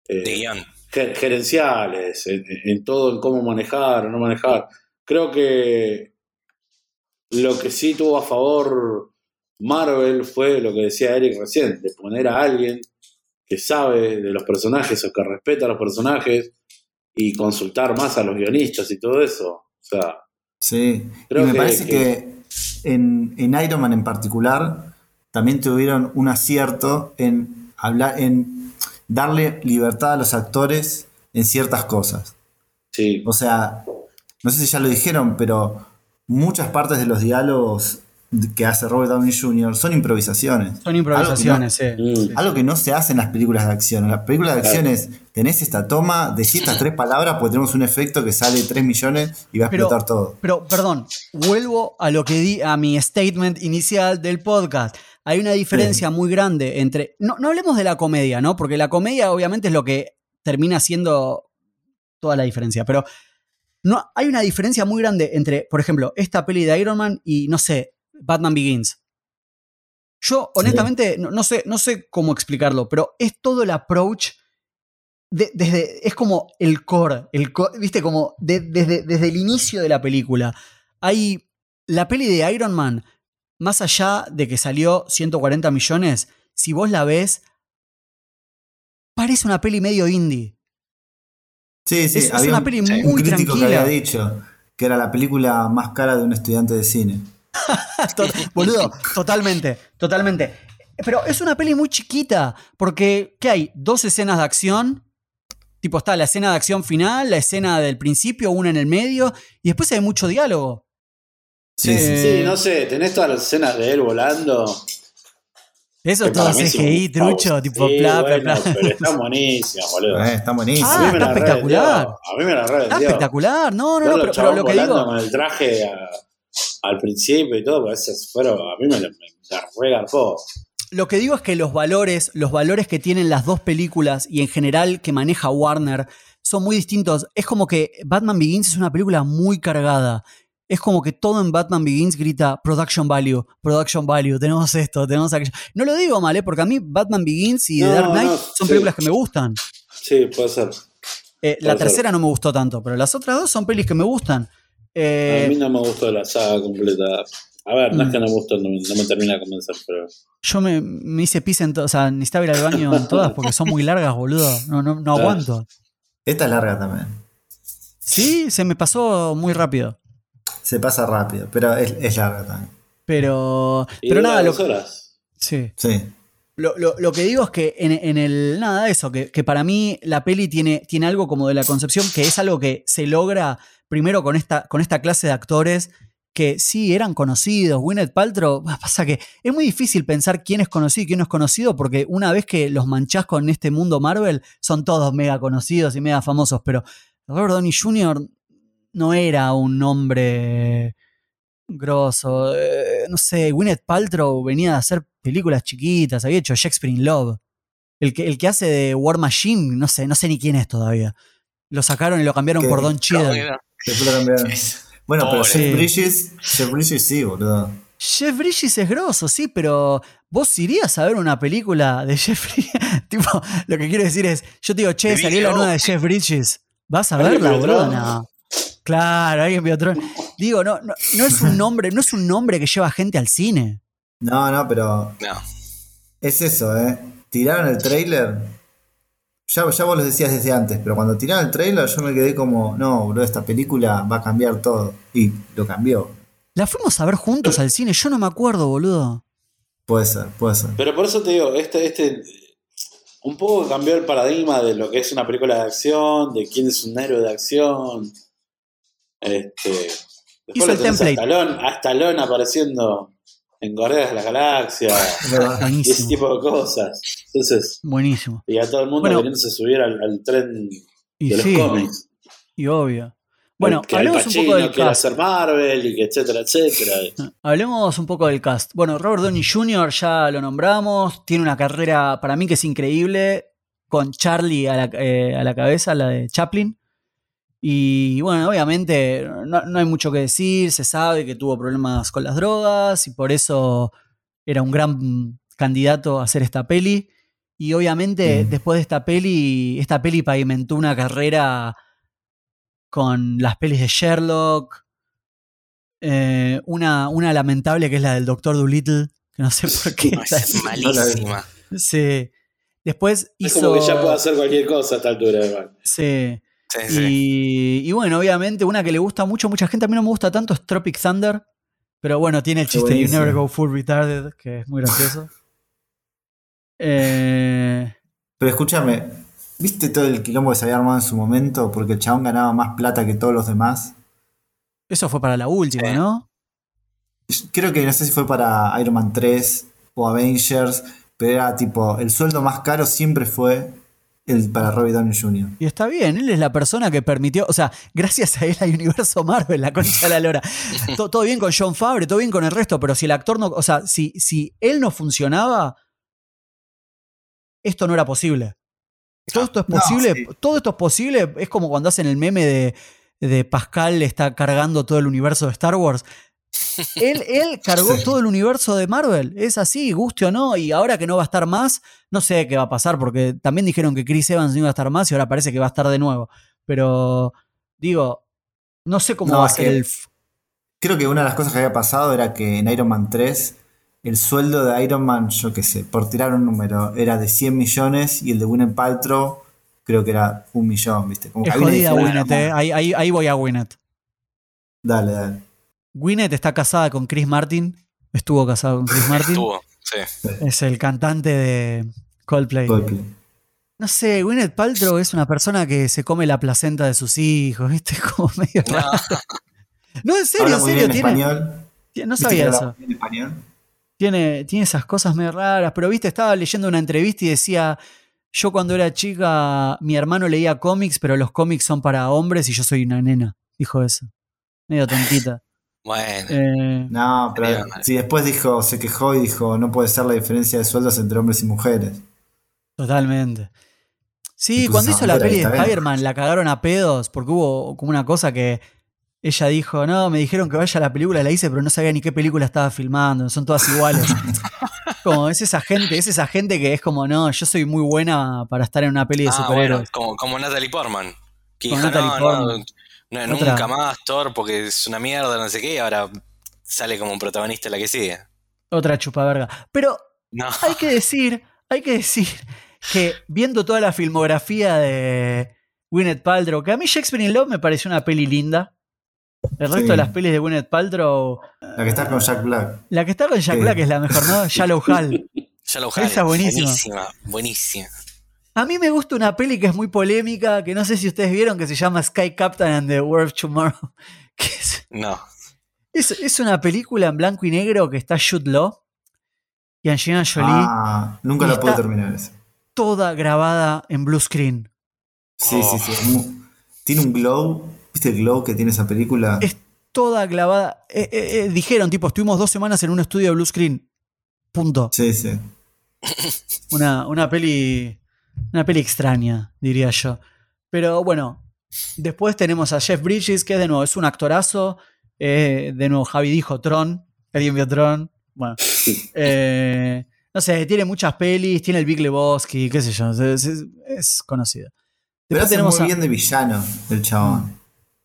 De guion. ge- gerenciales, en, en todo, en cómo manejar o no manejar. Creo que lo que sí tuvo a favor Marvel fue lo que decía Eric recién, de poner a alguien que sabe de los personajes o que respeta a los personajes y consultar más a los guionistas y todo eso. O sea, Sí. Creo y me que- parece que- que, en, en Iron Man en particular también tuvieron un acierto en hablar, en darle libertad a los actores en ciertas cosas. sí. O sea, no sé si ya lo dijeron, pero muchas partes de los diálogos que hace Robert Downey Jr. son improvisaciones. son improvisaciones, sí. Mm. Sí. Algo que no se hace en las películas de acción. En las películas de acción es, tenés esta toma, decís estas tres palabras, porque tenemos un efecto que sale 3 millones y va a Pero- explotar todo. Pero, perdón, vuelvo a lo que di, a mi statement inicial del podcast. Hay una diferencia muy grande entre. No, no hablemos de la comedia, ¿no? Porque la comedia, obviamente, es lo que termina siendo toda la diferencia. Pero no, hay una diferencia muy grande entre, por ejemplo, esta peli de Iron Man y, no sé, Batman Begins. Yo, honestamente, no, no sé, no sé cómo explicarlo, pero es todo el approach. de- desde, es como el core, el viste, como de- desde, desde el inicio de la película. Hay la peli de Iron Man, más allá de que salió 140 millones, si vos la ves, parece una peli medio indie. Sí, sí, Es- es había una un- peli un muy crítico que tranquila. había dicho que era la película más cara de un estudiante de cine. To- Boludo, totalmente, totalmente. Pero es una peli muy chiquita, porque ¿qué hay? Dos escenas de acción. Tipo, está la escena de acción final, la escena del principio, una en el medio, y después hay mucho diálogo. Sí, Eh, sí, Sí, no sé, tenés todas las escenas de él volando. Eso que es todo CGI, un trucho, pausa. tipo, Sí, bla, bla, bueno, bla. Pero está buenísimo, boludo. Eh, está buenísimo. Ah, me está la espectacular. A mí me la Está revendió. espectacular. No, no, no, pero, lo que digo. con el traje a- al principio y todo, pues esos fueron, a mí me, la- me la regarpó. Lo que digo es que los valores, los valores que tienen las dos películas y en general que maneja Warner son muy distintos. Es como que Batman Begins es una película muy cargada. Es como que todo en Batman Begins grita production value, production value, tenemos esto, tenemos aquello. No lo digo mal, ¿eh? porque a mí Batman Begins y The Dark Knight no, son sí. películas que me gustan. Sí, puede ser. Eh, la ser. tercera no me gustó tanto, pero las otras dos son pelis que me gustan. Eh, a mí no me gustó la saga completa. A ver, no es Mm. que no me gustó, no, me- no me termina de convencer, pero. Yo me, me hice pis en todas, o sea, necesitaba ir al baño en todas porque son muy largas, boludo. No, no, no aguanto. Esta es larga también. Sí, se me pasó muy rápido. Se pasa rápido, pero es, es larga también. Pero. Y Pero nada, dos horas. sí. Sí. Lo, lo- lo que digo es que en, en el. Nada, eso, que, que para mí la peli tiene, tiene algo como de la concepción, que es algo que se logra primero con esta, con esta clase de actores que sí eran conocidos. Gwyneth Paltrow, pasa que es muy difícil pensar quién es conocido y quién no es conocido, porque una vez que los manchás con este mundo Marvel, son todos mega conocidos y mega famosos, pero Robert Downey Jr. no era un nombre grosso. eh, no sé, Gwyneth Paltrow venía a hacer películas chiquitas, había hecho Shakespeare in Love. El que, el que hace de War Machine, no sé, no sé ni quién es todavía. Lo sacaron y lo cambiaron ¿Qué? por Don Cheadle. Después lo cambiaron. Bueno, pero Pobre. Jeff Bridges, Jeff Bridges sí, boludo. Jeff Bridges es grosso, sí, pero vos irías a ver una película de Jeff Bridges. tipo, lo que quiero decir es, yo te digo, che, De salió la nueva de Jeff Bridges. ¿Vas a ¿Alguien verla, boludo? No. Claro, alguien vio Tron. Digo, no, no, no es un nombre, no es un nombre que lleva gente al cine. No, no, pero No. Es eso, ¿eh? Tiraron el trailer. Ya, ya vos lo decías desde antes, pero cuando tiraron el trailer yo me quedé como, no, bro, esta película va a cambiar todo. Y lo cambió. La fuimos a ver juntos al cine, yo no me acuerdo, boludo. Puede ser, puede ser. Pero por eso te digo, este, este un poco cambió el paradigma de lo que es una película de acción, de quién es un héroe de acción. Este, después Hizo el tenés a. Stallone, a Stallone apareciendo en Guardianes de la Galaxia y ese tipo de cosas. Entonces, Buenísimo. y a todo el mundo Bueno. queriéndose subir al, al tren Y de los cómics. y obvio. Bueno, que hablemos un poco del cast. hacer Marvel y que etcétera, etcétera. Hablemos un poco del cast. Bueno, Robert Downey Jr. ya lo nombramos. Tiene una carrera para mí que es increíble. Con Charlie a la, eh, a la cabeza, la de Chaplin. Y bueno, obviamente no, no hay mucho que decir. Se sabe que tuvo problemas con las drogas y por eso era un gran candidato a hacer esta peli. Y obviamente después de esta peli, esta peli pavimentó una carrera con las pelis de Sherlock, eh, una, una lamentable que es la del Doctor Dolittle, que no sé por qué. No, es malísima. Sí. Después Es como que ya puede hacer cualquier cosa a esta altura. igual. Sí. Sí, sí. Y, bueno, obviamente, una que le gusta mucho a mucha gente, a mí no me gusta tanto, es Tropic Thunder. Pero bueno, tiene el chiste You buenísimo. Never Go Full Retarded, que es muy gracioso. Eh, Pero escúchame, ¿viste todo el quilombo que se había armado en su momento? Porque el chabón ganaba más plata que todos los demás. eso fue para la última. ¿no? Creo que no sé si fue para Iron Man 3 o Avengers, pero era tipo, el sueldo más caro siempre fue el para Robbie Downey Jr. Y está bien, él es la persona que permitió, o sea, gracias a él hay universo Marvel, la concha de la lora. todo, todo bien con John Favre, todo bien con el resto, pero si el actor no, o sea, si, si él no funcionaba, esto no era posible. Todo esto es No, posible, sí. todo esto es posible, es como cuando hacen el meme de, de Pascal está cargando todo el universo de Star Wars. Él, él cargó Sí. todo el universo de Marvel, es así, guste o no, y ahora que no va a estar más, no sé qué va a pasar, porque también dijeron que Chris Evans no iba a estar más y ahora parece que va a estar de nuevo. Pero, digo, no sé cómo No, va a ser el... Creo que una de las cosas que había pasado era que en Iron Man 3 el sueldo de Iron Man, yo qué sé, por tirar un número, era de 100 millones y el de Gwyneth Paltrow creo que era un millón, ¿viste? Como Es jodida. Gwyneth, eh. ahí, ahí- ahí voy a Gwyneth. Dale, dale. Gwyneth está casada con Chris Martin, estuvo casado con Chris Martin, Estuvo, sí. es el cantante de Coldplay. Coldplay. No sé, Gwyneth Paltrow es una persona que se come la placenta de sus hijos, ¿viste? Como medio No, raro. No, en serio, Habla en muy serio, bien tiene, español. tiene- no ¿Viste sabía eso. español? Tiene, tiene esas cosas medio raras, pero viste, estaba leyendo una entrevista y decía, yo cuando era chica, mi hermano leía cómics, pero los cómics son para hombres y yo soy una nena. Dijo eso. Medio tontita. Bueno. Eh, No, pero si después dijo, se quejó y dijo, no puede ser la diferencia de sueldos entre hombres y mujeres. totalmente. Sí, Incluso cuando hizo la peli de. Spider-Man la cagaron a pedos porque hubo como una cosa que ella dijo, no, me dijeron que vaya a la película, la hice, pero no sabía ni qué película estaba filmando, son todas iguales. como es esa gente, es esa gente que es como, no, yo soy muy buena para estar en una peli de Ah, bueno, superhéroes. como, como Natalie Portman. Que Como dijo, Natalie no, Portman. no, no, Otra. nunca más Thor porque es una mierda, no sé qué, y ahora sale como protagonista la que sigue. Otra chupaverga. Pero No, hay que decir, hay que decir que viendo toda la filmografía de Gwyneth Paltrow, que a mí Shakespeare in Love me pareció una peli linda. El resto Sí. de las pelis de Gwyneth Paltrow, La que está con Jack Black. la que está con Jack Sí. Black es la mejor, ¿no? Shallow Hal. Shallow Esa Hal, es buenísima. Buenísima, buenísima. A mí me gusta una peli que es muy polémica, que no sé si ustedes vieron, que se llama Sky Captain and the World of Tomorrow. Que es, No. es, es una película en blanco y negro que está Jude Law y Angelina Jolie, Ah, nunca la está- terminar esa. toda grabada en blue screen. Sí, sí, sí. Tiene un glow. ¿Viste el glow que tiene esa película? Es toda clavada. Eh, eh, eh, dijeron, tipo, estuvimos dos semanas en un estudio de blue screen. Punto. Sí, sí. Una, una peli. Una peli extraña, diría yo. Pero bueno. Después tenemos a Jeff Bridges, que de nuevo es un actorazo. Eh, de nuevo, Javi dijo Tron. ¿Alguien vio Tron? Bueno. Eh, no sé, tiene muchas pelis, tiene el Big Lebowski, qué sé yo. Es, es- es conocido. Pero hace tenemos muy a. bien de villano el chabón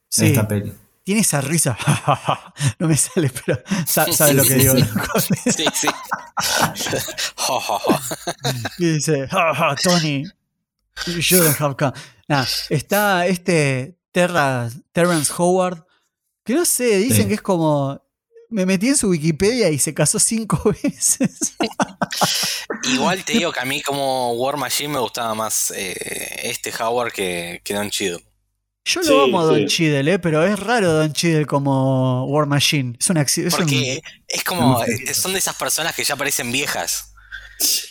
Sí. en esta peli. Tiene esa risa. no me sale, pero sa- sabes lo que digo. ¿no? Sí, sí. Y dice, "Ja, ja, Tony, you shouldn't have come". Nah, está este Terra, Terrence Howard, que no sé, dicen Sí. que es como. Me metí en su Wikipedia y se casó cinco veces. Igual te digo que a mí como War Machine me gustaba más eh, este Howard que, que Don Chido. Yo lo Sí, amo a Don sí. Cheadle, eh, pero es raro Don Cheadle como War Machine. Es un accidente. Porque es como, eh, son de esas personas que ya parecen viejas.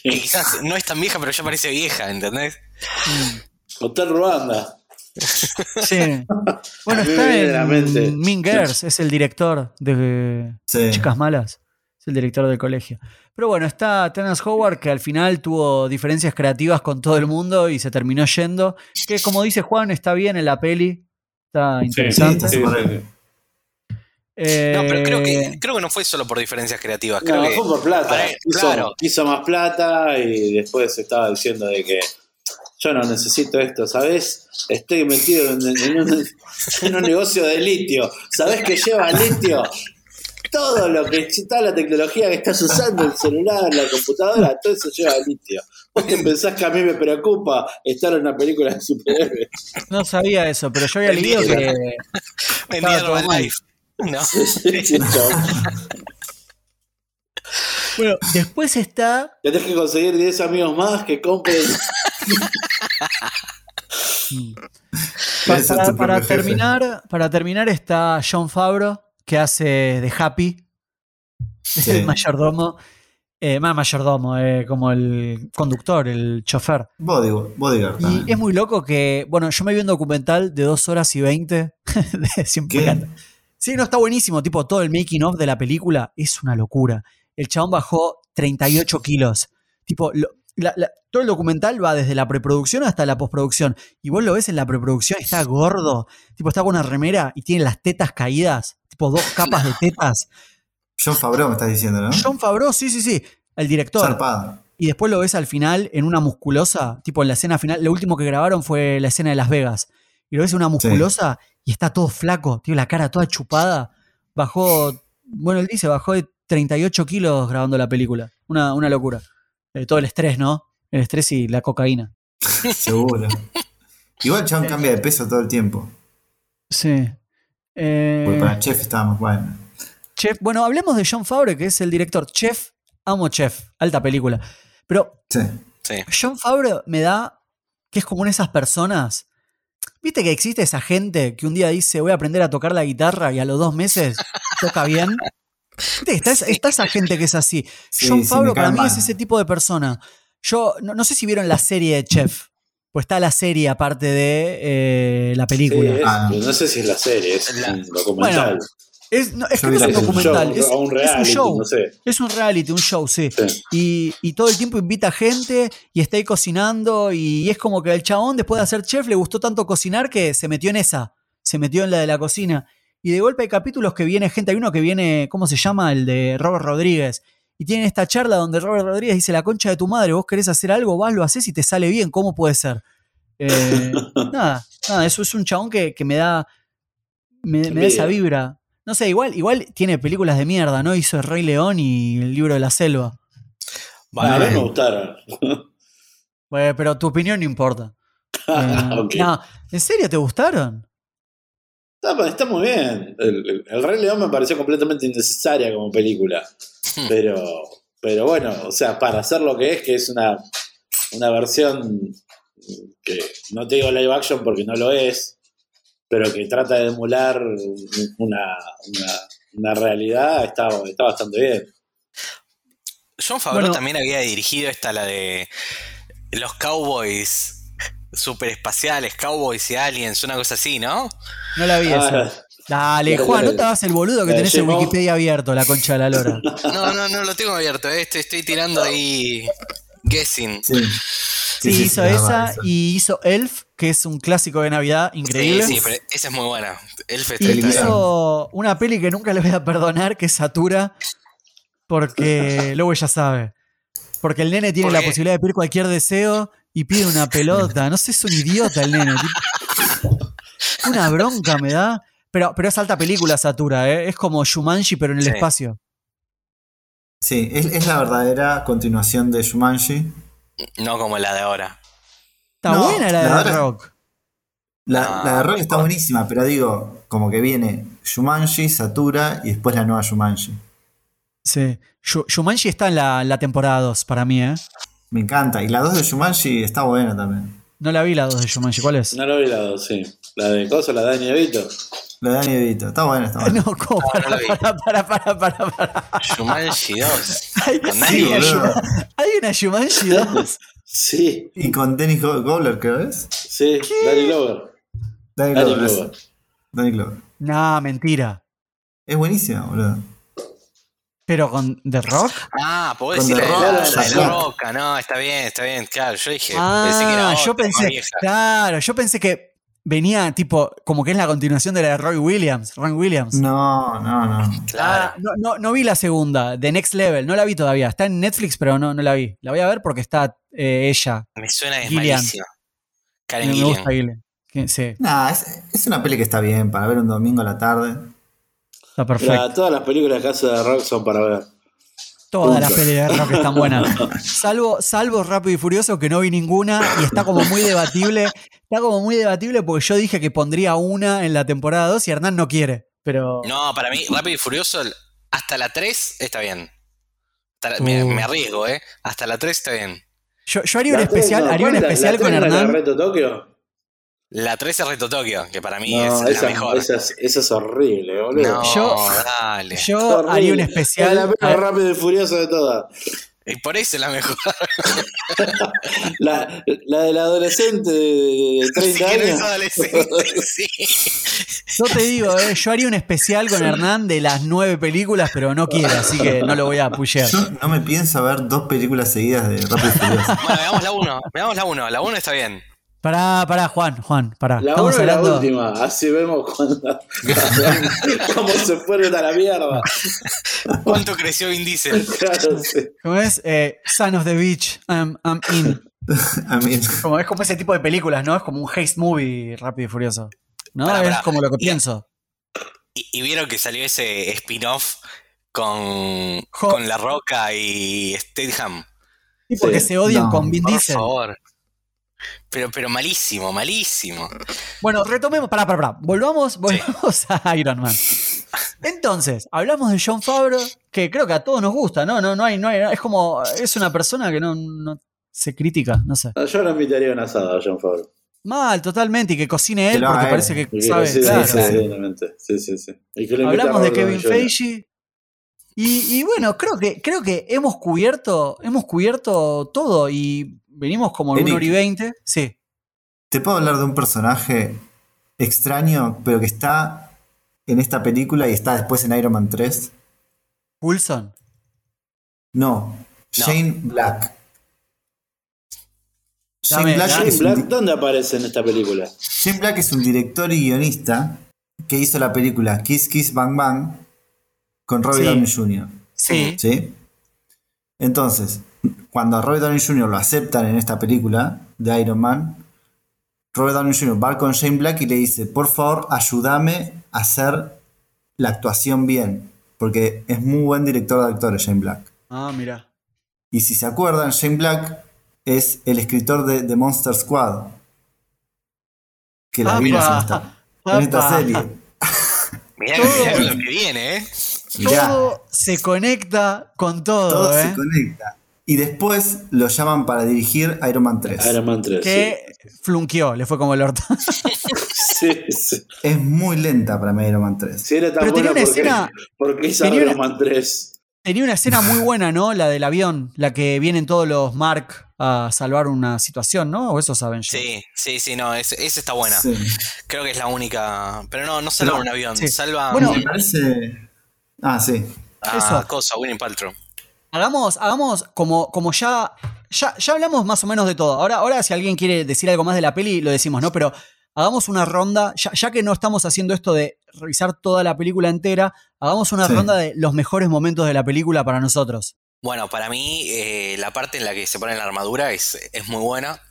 Que Sí. quizás no es tan vieja, pero ya parece vieja, ¿entendés? Hotel Ruanda. Sí. Bueno, está en Mean Girls, es el director de Sí. Chicas Malas. Es el director del colegio. Pero bueno, está Terrence Howard, que al final tuvo diferencias creativas con todo el mundo y se terminó yendo. Que como dice Juan, está bien en la peli. Está interesante. sí, sí. Eh, No, pero creo que, creo que no fue solo por diferencias creativas. Creo No, que fue por plata. Hizo, claro. hizo más plata y después estaba diciendo de que yo no necesito esto, ¿sabes? Estoy metido en, en un, en un negocio de litio. ¿Sabes que lleva litio? Todo lo que toda la tecnología que estás usando, el celular, la computadora, todo eso lleva litio. ¿Vos te pensás que a mí me preocupa estar en una película de superhéroes? No sabía eso, pero yo había leído que. mal. Herbalife. No. Sí. Bueno, después está. Tenés que conseguir 10 amigos más que compren. mm, Para, terminar, para terminar está John Favreau, que hace de Happy, Sí. el mayordomo. Eh, más mayordomo, eh, como el conductor, el chofer. Bodyguard, bodyguard Y es muy loco que, bueno, yo me vi un documental de dos horas y veinte. de- siempre ¿Qué? Sí, no, está buenísimo. Tipo, todo el making of de la película es una locura. El chabón bajó 38 kilos. Tipo, lo- la- la- todo el documental va desde la preproducción hasta la postproducción. Y vos lo ves en la preproducción, está gordo. Tipo, está con una remera y tiene las tetas caídas. Tipo, dos capas de tetas. John Favreau me estás diciendo, ¿no? John Favreau, sí, sí, sí. El director. Zarpado. Y después lo ves al final en una musculosa, tipo en la escena final. Lo último que grabaron fue la escena de Las Vegas. Y lo ves en una musculosa y está todo flaco, tiene la cara toda chupada. Bajó, bueno, él dice, bajó de 38 kilos grabando la película. Una, una locura. Eh, todo el estrés, ¿no? El estrés y la cocaína. Seguro. Igual Chabón cambia de peso todo el tiempo. Sí. Eh, Porque para Chef estábamos, bueno. Chef, bueno, hablemos de John Favre, que es el director. Chef, amo Chef, alta película. Pero Sí. Sí. John Favreau me da que es como una de esas personas. ¿Viste que existe esa gente que un día dice voy a aprender a tocar la guitarra y a los dos meses toca bien? Está, esa- está esa gente que es así. Sí, John sí, Favreau para mí es ese tipo de persona. Yo no, no sé si vieron la serie de Chef. Pues está la serie aparte de eh, la Sí, película. es- Ah, no. sé si es la serie, es La- un documental. Es, no, es que no un documental, show, es, un es un reality, show. no sé. Es un reality, un show, sí. Sí. Y, y todo el tiempo invita gente y está ahí cocinando y es como que el chabón después de hacer chef le gustó tanto cocinar que se metió en esa, se metió en la de la cocina. Y de golpe hay capítulos que viene gente, hay uno que viene, ¿cómo se llama? El de Robert Rodríguez. Y tienen esta charla donde Robert Rodríguez dice, la concha de tu madre, vos querés hacer algo, vas, lo haces y te sale bien, ¿cómo puede ser? Eh, nada, nada, eso es un chabón que, que me da, me, me da esa vibra. No sé, igual, igual tiene películas de mierda, ¿no? Hizo El Rey León y El Libro de la Selva. a Vale. mí me gustaron. Bueno, pero tu opinión no importa. Eh. No, ¿en serio te gustaron? Está, está muy bien. El, el- el Rey León me pareció completamente innecesaria como película. Hmm. Pero, pero bueno, o sea, para hacer lo que es, que es una, una versión que no te digo live action porque no lo es, pero que trata de emular una, una, una realidad, está, está bastante bien. John Favreau Bueno. también había dirigido esta, la de los cowboys superespaciales, cowboys y aliens, una cosa así, ¿no? No la vi Ah, esa. Dale, Juan, no te hagas el boludo que tenés el Wikipedia abierto, la concha de la lora. No, no, no lo tengo abierto, eh, estoy, estoy tirando ahí guessing. Sí. Sí, sí, hizo sí, esa y hizo Elf, que es un clásico de Navidad increíble. Sí, sí, pero esa es muy buena. Elf está- y hizo una peli que nunca le voy a perdonar, que es Satura, porque luego ya sabe. Porque el nene tiene ¿Por la posibilidad de pedir cualquier deseo y pide una pelota. No sé, es un idiota el nene. tipo. Una bronca me da. Pero, pero es alta película, Satura, ¿eh? Es como Shumanji, pero en el Sí. espacio. Sí, es, es la verdadera continuación de Shumanji. No como la de ahora. Está No, buena la, la de Rock. La, Ah, la de Rock está buenísima, pero digo, como que viene Shumanji, Satura y después la nueva Shumanji. Sí. Shu- Shumanji está en la, la temporada 2 para mí, ¿eh? Me encanta. Y la 2 de Shumanji está buena también. No la vi la 2 de Shumanji. ¿Cuál es? No lo vi la dos, sí. La de Cosa, la de Dani Evito. La de Dani DeVito. Está buena, está buena. No, ¿cómo? La Para, vi. para, para, para, para, para. Shumanji 2. Hay, Con hay una boludo. Shuma- hay una Shumanji 2. Sí, Y con Dennis Go- Gowler, creo es. sí, Danny Glover. Danny Glover. Danny Glover. No, mentira. Es buenísima, boludo. Pero con The Rock. Ah, Con decir The la, de la- Rock, la la roca. No, está bien, está bien. Claro, yo dije. pensé que era Ah, yo pensé. Claro, yo pensé que venía tipo, como que es la continuación de la de Roy Williams. Ron Williams. No, no, no. Claro. Ah, no, no, no vi la segunda, The Next Level, no la vi todavía. Está en Netflix, pero no, no la vi. La voy a ver porque está eh, ella. Me suena que es. Me, gusta Gillian. Que- Sí, Nah, es, es una peli que está bien para ver un domingo a la tarde. Está perfecto. La- todas las películas que hace de Rock son para ver. Todas las pelis de rock están buenas. Salvo, salvo Rápido y Furioso, que no vi ninguna y está como muy debatible. Está como muy debatible porque yo dije que pondría una en la temporada 2 y Hernán no quiere. Pero. No, para mí, Rápido y Furioso, hasta la 3 está bien. Hasta la- me, Uh. me arriesgo, ¿eh? Hasta la 3 está bien. Yo, yo haría un especial, no, haría un ¿cuál es la- especial la con de Hernán. Reto Tokio? La 3 es Reto Tokio, que para mí No, es esa, la mejor. esa es, esa es horrible, boludo. no, Yo- dale. Yo Horrible. haría un Es especial. la menos rápido y furioso de todas. Y por eso es la mejor. La, la del adolescente de Sí 30 que no es años. adolescente, sí. Yo te digo, eh, yo haría un especial con Hernán de las nueve películas, pero no quiere, así que no lo voy a apoyar. Yo no me pienso ver dos películas seguidas de Rápido y Furioso. Bueno, veamos la 1. Veamos la 1. La 1 está bien. Pará, pará, Juan, Juan, pará. La Estamos una y la hablando. última, así vemos cuando, cómo se fueron a la mierda. ¿Cuánto creció Vin Diesel? Claro, sí. ¿Cómo es? Eh, Son of the Beach, I'm, I'm in. A mí, Como, es como ese tipo de películas, ¿no? Es como un haste movie rápido y furioso. ¿No? Pará, es pará. como lo que Y- pienso. Y, y vieron que salió ese spin-off con, con La Roca y Statham. Sí, porque Sí. se odian No, con Vin Por Diesel. favor. Pero, pero malísimo, malísimo. Bueno, retomemos, pará, pará, pará. Volvamos, volvamos a Iron Man. Entonces, hablamos de John Favreau, que creo que a todos nos gusta, ¿no? No, no hay, no hay, es como, es una persona que no, no se critica, no sé. Yo no invitaría a un asado a John Favreau. Mal, totalmente, y que cocine él porque parece que Y sabe, sí, claro. sí. Sí, sí, sí. Y que lo invita Hablamos de Kevin. Feige. Y, y bueno, creo que, creo que hemos cubierto, hemos cubierto todo y venimos como en Eric. una hora y veinte. Sí. ¿Te puedo hablar de un personaje extraño, pero que está en esta película y está después en Iron Man 3? Wilson. No, Shane Black. Dame- Shane Black, dame- Shane es un Black, ¿dónde aparece en esta película? Shane Black es un director y guionista que hizo la película Kiss Kiss Bang Bang con Robbie Sí. Downey Jr. Sí. ¿Sí? Entonces, cuando a Robert Downey Jr. lo aceptan en esta película de Iron Man, Robert Downey Jr. va con Shane Black y le dice, por favor, ayúdame a hacer la actuación bien, porque es muy buen director de actores Shane Black. Ah, mira. Y si se acuerdan, Shane Black es el escritor de The Monster Squad, que la vimos en esta, en esta serie. Mirá, Todo- mirá lo que viene, ¿eh? Mirá. Todo se conecta con todo, todo ¿eh? se conecta. Y después lo llaman para dirigir Iron Man 3. Iron Man 3. Que flunqueó, le fue como el orto. Sí, sí. Es muy lenta para mí Iron Man 3. Si era tan Pero tenía una ¿por qué- escena- ¿por qué hizo tenía Iron una- Man 3? Tenía una escena muy buena, ¿no? La del avión, la que vienen todos los Mark a salvar una situación, ¿no? O eso saben ya. Sí, sí, sí, no, ese está buena. Sí. Creo que es la única. Pero no, no salva Pero- un avión, sí. salva Bueno, Me parece. Ah, sí. a eso. cosa, Winnie Paltrow. Hagamos, hagamos como, como ya, ya. Ya hablamos más o menos de todo. Ahora, ahora, si alguien quiere decir algo más de la peli, lo decimos, ¿no? Pero hagamos una ronda, ya, ya que no estamos haciendo esto de revisar toda la película entera, hagamos una Sí. ronda de los mejores momentos de la película para nosotros. Bueno, para mí, eh, la parte en la que se pone la armadura es, es muy buena.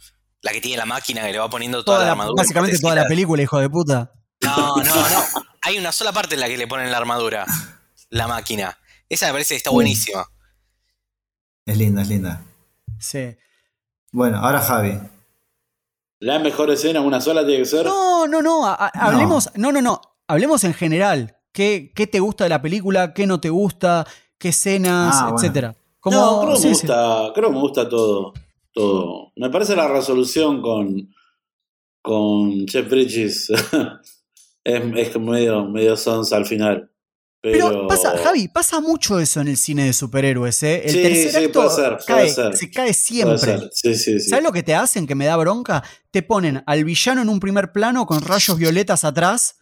La que tiene la máquina que le va poniendo toda, Toda la la- armadura. básicamente en toda la película, hijo de puta. No, no, no. Hay una sola parte en la que le ponen la armadura. La máquina. Esa me parece que está buenísima. Es linda, es linda. Sí. Bueno, ahora Javi. La mejor escena, una sola tiene que ser. No, no, no. hablemos. No, no, no. Hablemos en general. ¿Qué, qué te gusta de la película? ¿Qué no te gusta? ¿Qué escenas? Ah, bueno. etcétera. Como- no, creo que sí, me sí. gusta, creo que me gusta todo. Todo. Me parece la resolución con. con Jeff Bridges. es, es como medio, medio sonsa al final. Pero, Pero pasa, Javi, pasa mucho eso en el cine de superhéroes, ¿eh? El Sí, tercer sí, acto puede ser, puede cae- ser. se cae siempre. Sí. ¿Sabes lo que te hacen que me da bronca? Te ponen al villano en un primer plano con rayos violetas atrás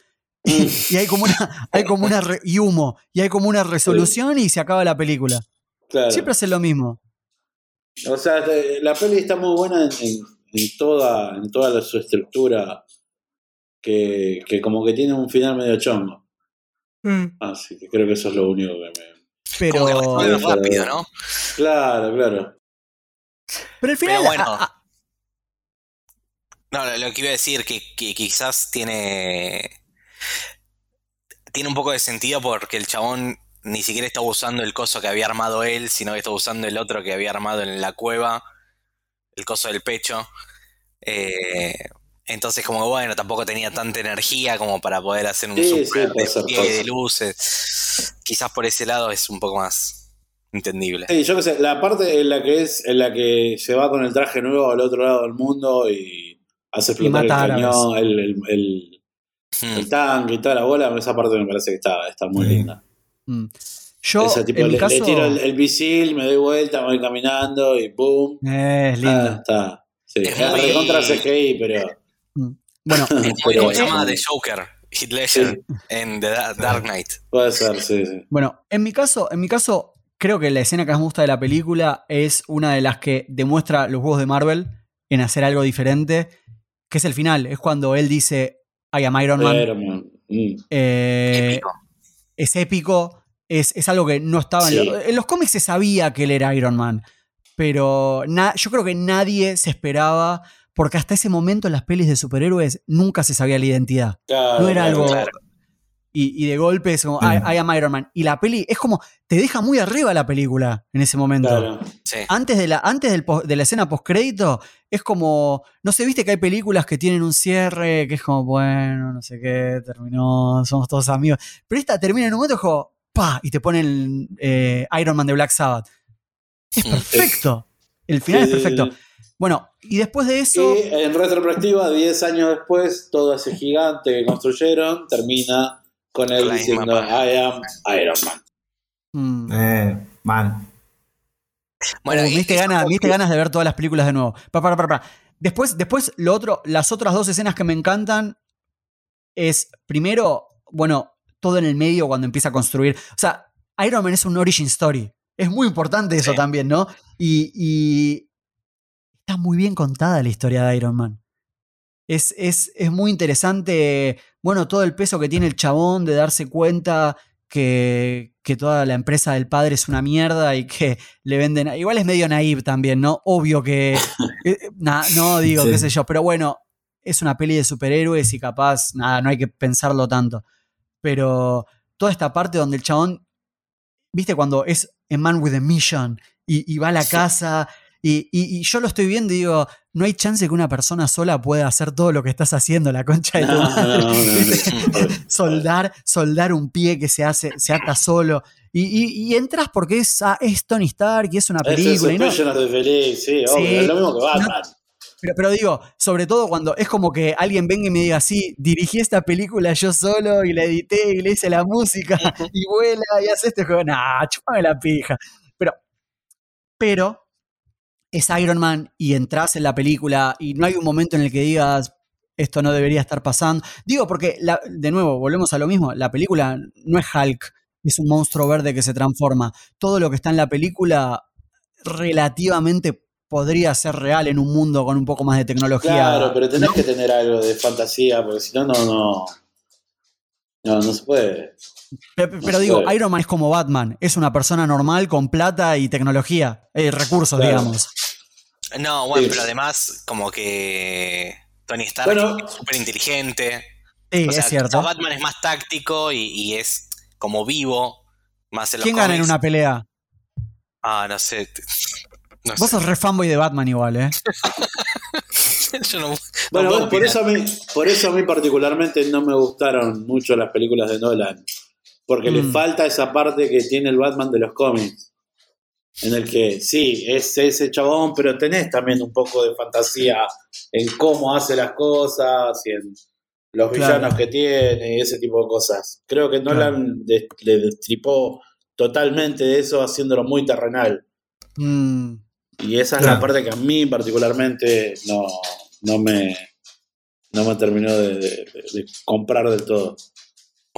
y, y hay como una, hay como una re- y humo y hay como una resolución y se acaba la película. Claro. Siempre hacen lo mismo. O sea, te- la peli está muy buena en, en- en toda, en toda la- su estructura. Que, que como que tiene un final medio chongo. Así que creo que eso es lo único que me. Pero, Como que rápido, ¿no? Claro, claro. pero al final, Pero bueno. a- a- No, lo, lo que iba a decir que, que quizás tiene. Tiene un poco de sentido porque el chabón ni siquiera está usando el coso que había armado él, sino que está usando el otro que había armado en la cueva, el coso del pecho. Eh, entonces, como que, bueno, tampoco tenía tanta energía como para poder hacer un Sí, sí, super ser, despliegue puede de luces. Quizás por ese lado es un poco más entendible. Sí, yo qué sé, la parte en la que es, en la que se va con el traje nuevo al otro lado del mundo y hace explotar el mata árabes. cañón, el, el, el- Hmm. el tanque y toda la bola, esa parte me parece que está, está muy Sí. linda. mm. yo, Esa tipo, en mi le, caso, le tiro el, el misil, me doy vuelta, me voy caminando y ¡pum! eh, es Ah, lindo. está. Sí, Es es muy- recontra CGI, pero. Bueno, Pero- se llama The Joker, Heath Ledger, Sí. en The Da- Dark Knight. Puede ser, sí, sí. Bueno, en mi caso, en mi caso, creo que la escena que más me gusta de la película es una de las que demuestra los juegos de Marvel en hacer algo diferente, que es el final. Es cuando él dice I am Iron Man. Pero, man, mm. Eh, Épico. es épico. Es, es algo que no estaba en, Sí. lo- en los cómics se sabía que él era Iron Man. Pero na- yo creo que nadie se esperaba. Porque hasta ese momento en las pelis de superhéroes nunca se sabía la identidad. Claro, No era algo. claro. Y, y de golpe es como, Sí. I, I am Iron Man. Y la peli es como, te deja muy arriba la película en ese momento. Claro. Sí. Antes, de la, antes del de la escena postcrédito, es como, no sé, viste que hay películas que tienen un cierre, que es como, bueno, no sé qué, terminó, somos todos amigos. Pero esta termina en un momento es como, pa, y te ponen eh, Iron Man de Black Sabbath. Es perfecto. El final Sí, es perfecto. Bueno, y después de eso, Y en retrospectiva, 10 años después, todo ese gigante que construyeron termina con él diciendo. I am Iron Man. mm, Eh, mal. Bueno, me diste ganas, me diste ganas de ver todas las películas de nuevo. Pa, para, para, para. Después, después, lo otro, las otras dos escenas que me encantan es, primero, bueno, todo en el medio cuando empieza a construir. O sea, Iron Man es un origin story. Es muy importante eso Sí. también, ¿no? Y, y está muy bien contada la historia de Iron Man. Es, es, es muy interesante, bueno, todo el peso que tiene el chabón de darse cuenta que, que toda la empresa del padre es una mierda y que le venden. Igual es medio naive también, ¿no? Obvio que. eh, na- no digo, Sí. qué sé yo, pero bueno, es una peli de superhéroes y capaz, nada, no hay que pensarlo tanto. Pero toda esta parte donde el chabón, viste, cuando es a man with a mission y, y va a la casa y, y- y yo lo estoy viendo y digo, no hay chance que una persona sola pueda hacer todo lo que estás haciendo, la concha de tu madre. no, no, no, no. soldar, soldar un pie que se hace, se ata solo. Y, entras porque es, ah, es Tony Stark y es una Ese es película. y no- Disbelief, sí, obvio, Sí. es lo mismo que Batman. pero, pero digo, sobre todo cuando es como que alguien venga y me diga, sí, dirigí esta película yo solo y la edité y le hice la música y vuela y hace este juego. Nah, chupame la pija. Pero, pero es Iron Man y entras en la película y no hay un momento en el que digas, esto no debería estar pasando. Digo, porque, la- de nuevo, volvemos a lo mismo, la película no es Hulk, es un monstruo verde que se transforma. Todo lo que está en la película relativamente podría ser real en un mundo con un poco más de tecnología. Claro, pero tenés que tener algo de fantasía, porque si no, no, no. No, no se puede. Pero, digo. Iron Man es como Batman, es una persona normal con plata y tecnología, eh, recursos, Claro. digamos. No, bueno, Sí. pero además, como que Tony Stark Bueno. es súper inteligente. Sí, O sea, es cierto. Batman es más táctico y, y es como vivo, más en los ¿Quién gana en una pelea? Ah, no sé. No Vos sé. sos re fanboy de Batman igual, ¿eh? Yo no- no Bueno, por opinar. eso, a mí, por eso a mí particularmente no me gustaron mucho las películas de Nolan. Porque le Mm. falta esa parte que tiene el Batman de los cómics. En el que sí, es ese chabón, pero tenés también un poco de fantasía en cómo hace las cosas y en los Claro. villanos que tiene y ese tipo de cosas. Creo que Nolan le destripó totalmente de eso haciéndolo muy terrenal. Mm, Y esa es la parte que a mí particularmente no, no me no me terminó de, de- de comprar del todo.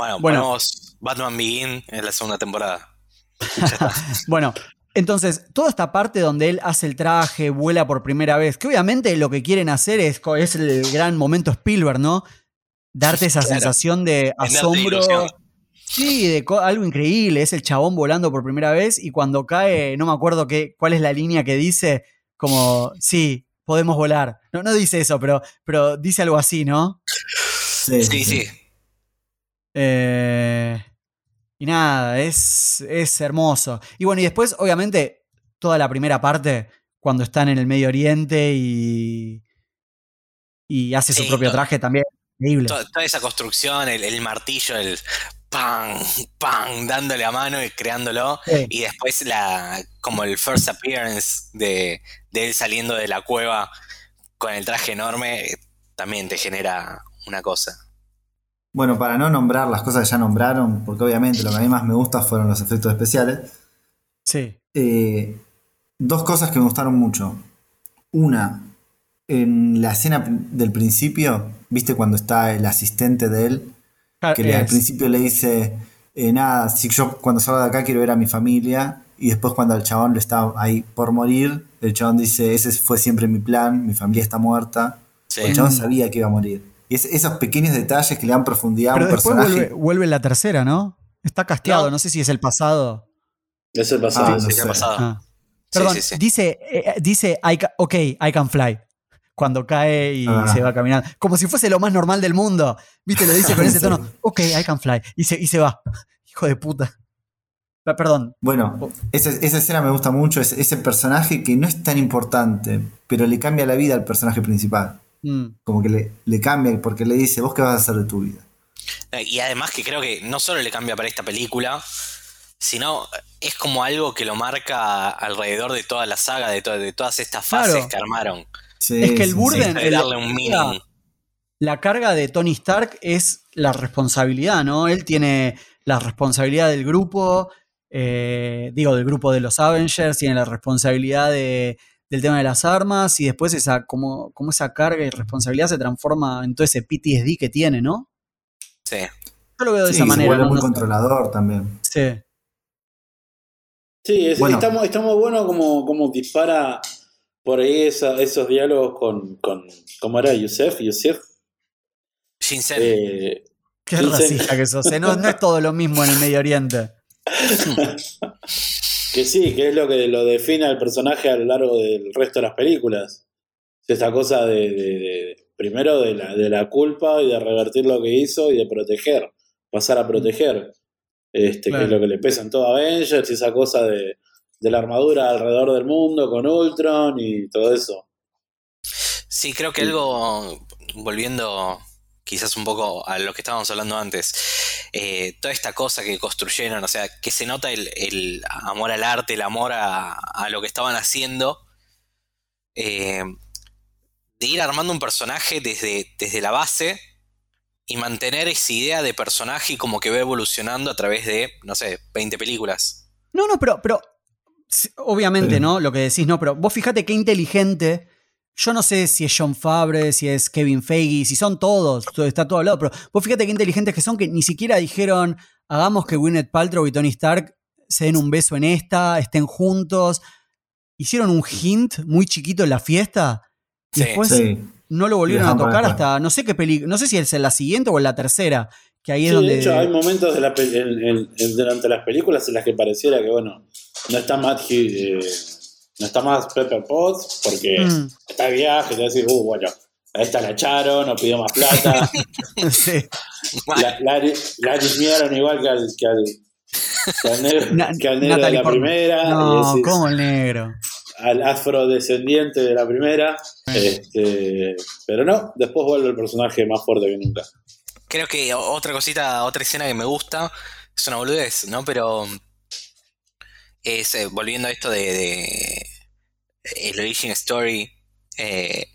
Bueno, Bueno. ponemos Batman Begin en la segunda temporada. Bueno, entonces, toda esta parte donde él hace el traje, vuela por primera vez, que obviamente lo que quieren hacer es, es el gran momento Spielberg, ¿no? Darte esa Claro. sensación de asombro. Sí, de algo increíble. Es el chabón volando por primera vez y cuando cae, no me acuerdo qué, cuál es la línea que dice, como, sí, podemos volar. No, no dice eso, pero, pero dice algo así, ¿no? Sí, Sí, sí. Eh, y nada, es, es hermoso. Y bueno, y después, obviamente, toda la primera parte, cuando están en el Medio Oriente y, y hace su propio traje también. Increíble. Toda, toda esa construcción, el, el martillo, el pan, pan, dándole a mano y creándolo. Sí. Y después la como el first appearance de, de él saliendo de la cueva con el traje enorme, también te genera una cosa. Bueno, para no nombrar las cosas que ya nombraron, porque obviamente lo que a mí más me gusta fueron los efectos especiales, Sí. eh, dos cosas que me gustaron mucho. Una, en la escena del principio, ¿viste cuando está el asistente de él? Que le- al principio le dice, eh, nada, si yo cuando salga de acá quiero ver a mi familia. Y después cuando el chabón le está ahí por morir, el chabón dice, ese fue siempre mi plan, mi familia está muerta. Sí. El chabón sabía que iba a morir. Y es- esos pequeños detalles que le dan profundidad a Pero un después personaje. vuelve, vuelve la tercera, ¿no? Está casteado, no, No. sé si es el pasado. Es el pasado. Ah, no sé. ya ha pasado. Ah. Perdón, sí, sí. dice, eh, dice I ca- ok, I can fly. Cuando cae y Ah. se va caminando. Como si fuese lo más normal del mundo. ¿Viste? Lo dice con ese tono. Ok, I can fly. Y se, y se va. Hijo de puta. Perdón. Bueno, esa, esa escena me gusta mucho, es ese personaje que no es tan importante, pero le cambia la vida al personaje principal. Mm. Como que le, le cambia porque le dice, vos qué vas a hacer de tu vida. Eh, Y además que creo que no solo le cambia para esta película, sino es como algo que lo marca alrededor de toda la saga, de, to- de todas estas fases Claro. que armaron. Sí, Es que el sí, Burden- sí. Darle un meaning. La carga de Tony Stark es la responsabilidad, ¿no? Él tiene la responsabilidad del grupo, eh, digo, del grupo de los Avengers, tiene la responsabilidad de- del tema de las armas y después esa, como, como esa carga y responsabilidad se transforma en todo ese PTSD que tiene, ¿no? Sí. Yo lo veo de Sí, esa se manera. vuelve ¿no? muy controlador también. Sí. Sí, es- Bueno. está, muy- está muy bueno como, como dispara por ahí esa- esos diálogos con, con. ¿Cómo era? Yusef, Yusef. Shinsen. Eh, Qué racista que sos. ¿eh? No, no es todo lo mismo en el Medio Oriente. que sí, que es lo que lo define al personaje a lo largo del resto de las películas. Es esta cosa de, de- de- primero de la, de la culpa y de revertir lo que hizo y de proteger, pasar a proteger. Este, Claro. Que es lo que le pesa en todo Avengers y esa cosa de, de la armadura alrededor del mundo con Ultron y todo eso. Sí, creo que algo, volviendo quizás un poco a lo que estábamos hablando antes, eh, toda esta cosa que construyeron, o sea, que se nota el, el amor al arte, el amor a, a lo que estaban haciendo, eh, de ir armando un personaje desde, desde la base y mantener esa idea de personaje y como que va evolucionando a través de, no sé, 20 películas. No, no, pero, pero obviamente. ¿no? Lo que decís, no, pero vos fíjate qué inteligente. Yo no sé si es John Favre, si es Kevin Feige, si son todos, todo- está todo hablado, pero vos fíjate qué inteligentes que son que ni siquiera dijeron hagamos que Gwyneth Paltrow y Tony Stark se den un beso en esta, estén juntos. Hicieron un hint muy chiquito en la fiesta y Sí. después Sí. no lo volvieron a tocar hasta no sé qué película, no sé si es en la siguiente o en la tercera, que ahí es Sí, donde de hecho, hay momentos de la pe- en- en- en- durante las películas en las que pareciera que, bueno, no está Matt eh, no está más Pepper Potts porque Mm. está de viaje, te va a decir, uh, bueno, A esta la echaron, no pidió más plata. Sí. la, la, igual que al, que al, que al negro, Na- que al negro de la primera. No, decís, como el negro. al afrodescendiente de la primera. Este, pero no, después vuelve el personaje más fuerte que nunca. Creo que otra cosita, otra escena que me gusta, es una boludez, ¿no? Pero es, eh, volviendo a esto de, de el origin story, eh,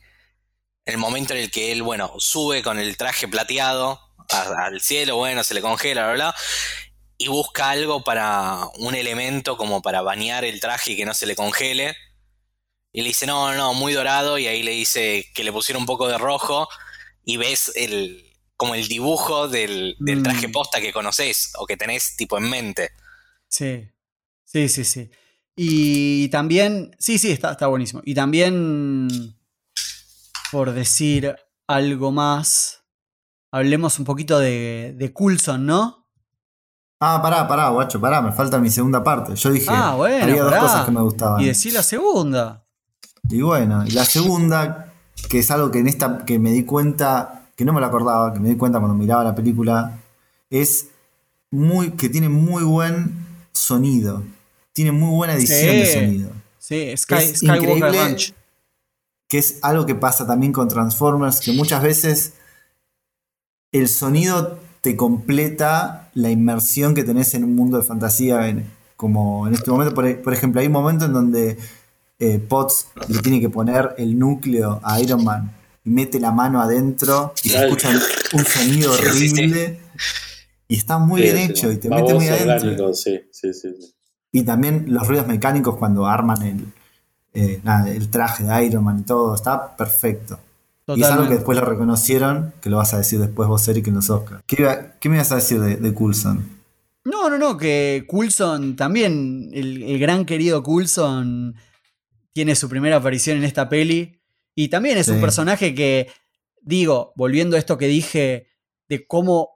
el momento en el que él, bueno, sube con el traje plateado a- al cielo, bueno, se le congela, bla, bla, y busca algo para un elemento como para bañar el traje y que no se le congele. Y le dice, no, no, muy dorado, y ahí le dice que le pusiera un poco de rojo, y ves el como el dibujo del, del traje Mm. posta que conoces o que tenés tipo en mente. Sí, sí, sí, sí. Y también, sí, sí, está, está buenísimo. Y también, por decir algo más, hablemos un poquito de, de Coulson, ¿no? Ah, pará, pará, guacho, pará, me falta mi segunda parte. Yo dije, Ah, bueno, había dos cosas que me gustaban. Y decir la segunda. Y bueno, y la segunda, que es algo que en esta que me di cuenta, que no me lo acordaba, que me di cuenta cuando miraba la película, es muy que tiene muy buen sonido. Tiene muy buena edición Sí. de sonido. Sí, Sky, Es Skywalker Ranch. Que es algo que pasa también con Transformers, que muchas veces el sonido te completa la inmersión que tenés en un mundo de fantasía. en- como en este momento, por, por ejemplo, hay un momento en donde eh, Potts le tiene que poner el núcleo a Iron Man y mete la mano adentro y se escucha un sonido Sí, sí, sí. horrible. Y está muy Sí, bien sí, hecho y te mete muy adentro. orgánico, sí, sí, sí, sí. Y también los ruidos mecánicos cuando arman el, eh, nada, el traje de Iron Man y todo, está perfecto. Y es algo que después lo reconocieron, que lo vas a decir después vos, Eric, en los Oscars. ¿Qué, iba- qué me ibas a decir de, de Coulson? No, no, no, que Coulson también, el, el gran querido Coulson, tiene su primera aparición en esta peli. Y también es un personaje que, digo, volviendo a esto que dije, de cómo,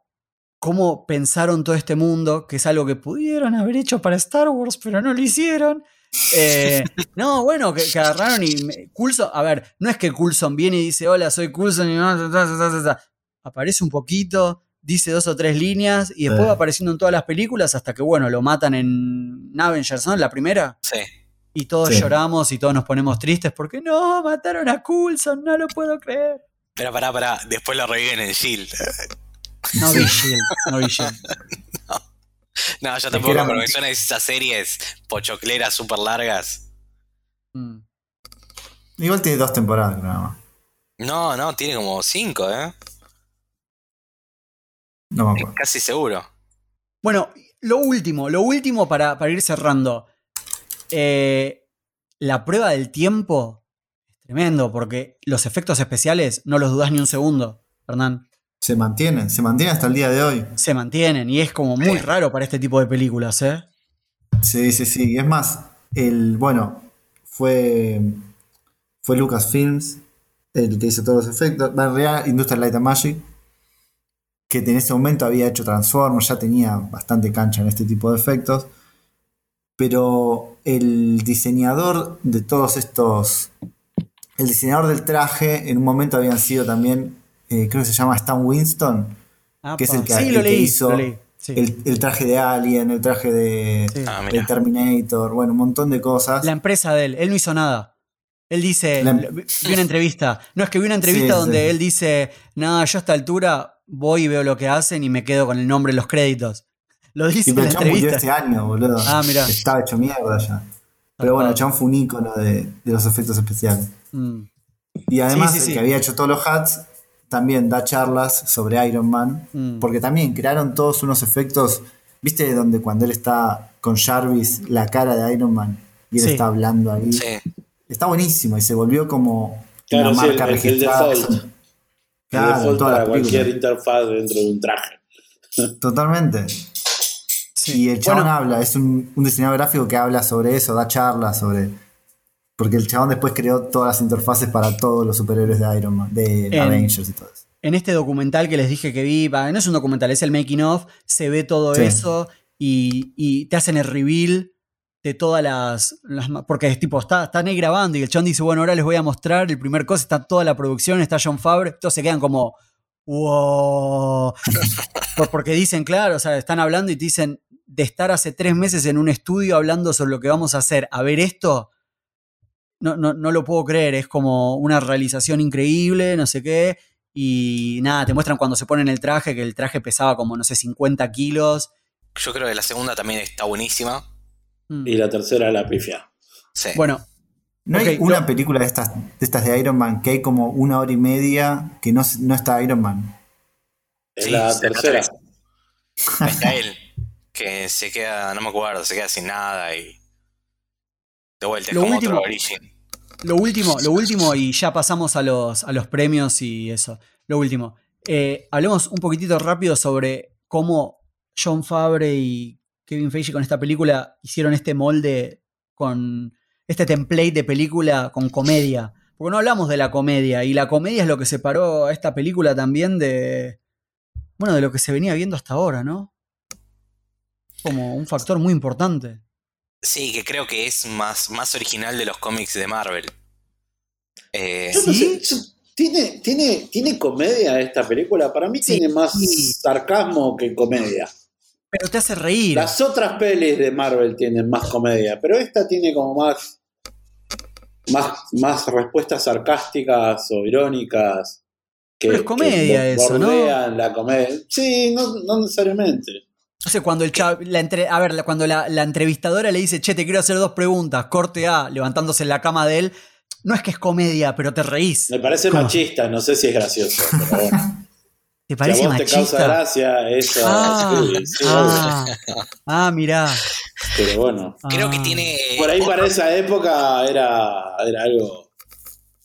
cómo pensaron todo este mundo, que es algo que pudieron haber hecho para Star Wars, pero no lo hicieron. Eh, no, bueno, que, que agarraron y. me- Coulson, a ver, no es que Coulson viene y dice, hola, soy Coulson y. ta, ta, ta, ta, ta". Aparece un poquito, dice dos o tres líneas y después va apareciendo en todas las películas hasta que, bueno, lo matan en Avengers, ¿no? La primera. Sí. Y todos Sí. lloramos y todos nos ponemos tristes porque no, mataron a Coulson, no lo puedo creer. Pero pará, pará, después lo reviven en Shield. No vi Shield, no vi Shield. No, yo tampoco, pero me suena esas series pochocleras súper largas. Mm. Igual tiene dos temporadas, nada más. No, no, tiene como cinco, ¿eh? No me acuerdo. Casi seguro. Bueno, lo último, lo último para, para ir cerrando. Eh, la prueba del tiempo es tremendo porque los efectos especiales no los dudas ni un segundo, Hernán. Se mantiene, se mantiene hasta el día de hoy. Se mantienen y es como muy raro para este tipo de películas, ¿eh? Sí, sí, sí. Y es más, el, bueno, fue, fue Lucasfilms el que hizo todos los efectos. En realidad, Industrial Light and Magic, que en ese momento había hecho Transformers, ya tenía bastante cancha en este tipo de efectos. Pero el diseñador de todos estos. El diseñador del traje, en un momento habían sido también, eh, creo que se llama Stan Winston, que es el que, sí, el lo que leí, hizo lo leí, sí. el, el traje de Alien, el traje de, Sí. Ah, el mira. Terminator, bueno, un montón de cosas. La empresa de él, él no hizo nada. Él dice, La- vi una entrevista. No, es que vi una entrevista Sí, donde sí. él dice, no, yo a esta altura voy y veo lo que hacen y me quedo con el nombre en los créditos. Lo dice Y en pero la el chabón murió entrevista. este año, boludo. Ah, mirá. Estaba hecho mierda ya. Pero bueno, el chabón fue un ícono de, de los efectos especiales. Mm. Y además, Sí, sí, el sí. que había hecho todos los hats también da charlas sobre Iron Man. Mm. Porque también crearon todos unos efectos. ¿Viste donde cuando él está con Jarvis, la cara de Iron Man? Y él Sí. está hablando ahí. Sí. Está buenísimo y se volvió como Claro, una sí, marca el- registrada. default. El Claro, default la para cualquier interfaz dentro de un traje. Totalmente. Sí. Y el chabón Bueno, habla, es un, un diseñador gráfico que habla sobre eso, da charlas sobre. Porque el chabón después creó todas las interfaces para todos los superhéroes de Iron Man, de En- Avengers y todo eso. en este documental que les dije que vi, no es un documental, es el making of, se ve todo Sí. eso y, y te hacen el reveal de todas las, porque es tipo, está, están ahí grabando y el chon dice, bueno, ahora les voy a mostrar el primer cosa, está toda la producción, está John Favre, todos se quedan como, wow. Por- porque dicen, claro, o sea, están hablando y te dicen, de estar hace tres meses en un estudio hablando sobre lo que vamos a hacer, a ver esto, no, no, no lo puedo creer, es como una realización increíble, no sé qué. Y nada, te muestran cuando se ponen el traje, que el traje pesaba como, no sé, 50 kilos. Yo creo que la segunda también está buenísima. Mm. Y la tercera la pifia. Sí. Bueno, ¿No hay una no. película de estas, de estas de Iron Man que hay como una hora y media que no, no está Iron Man? Es Sí, la tercera. Está él, que se queda, no me acuerdo, se queda sin nada y. De vuelta, es Lo como último- otro origin. lo último, lo último, y ya pasamos a los, a los premios y eso. Lo último. Eh, hablemos un poquitito rápido sobre cómo John Favre y Kevin Feige con esta película hicieron este molde con este template de película con comedia. Porque no hablamos de la comedia, y la comedia es lo que separó a esta película también de. Bueno, de lo que se venía viendo hasta ahora, ¿no? Como un factor muy importante. Sí, que creo que es más, más original de los cómics de Marvel. Eh, Yo no ¿Sí? sé, yo- ¿tiene, tiene, ¿Tiene comedia esta película? Para mí Sí. tiene más Sí. sarcasmo que comedia. Pero te hace reír. Las otras pelis de Marvel tienen más comedia, pero esta tiene como más, más, más respuestas sarcásticas o irónicas. Que, Pero es comedia que eso, ¿no? bordean la comedia. Sí, no, no necesariamente. No sé, cuando el chav- la entre- a ver, cuando la, la entrevistadora le dice, che, te quiero hacer dos preguntas, corte A, levantándose en la cama de él, no es que es comedia, pero te reís. Me parece ¿Cómo? machista, no sé si es gracioso. Pero bueno. ¿Te si parece a vos te causa machista? gracia, eso. Ah, sí, sí, ah, ah, mirá. Pero bueno. creo que Ah. tiene. Por ahí para esa época era, era algo.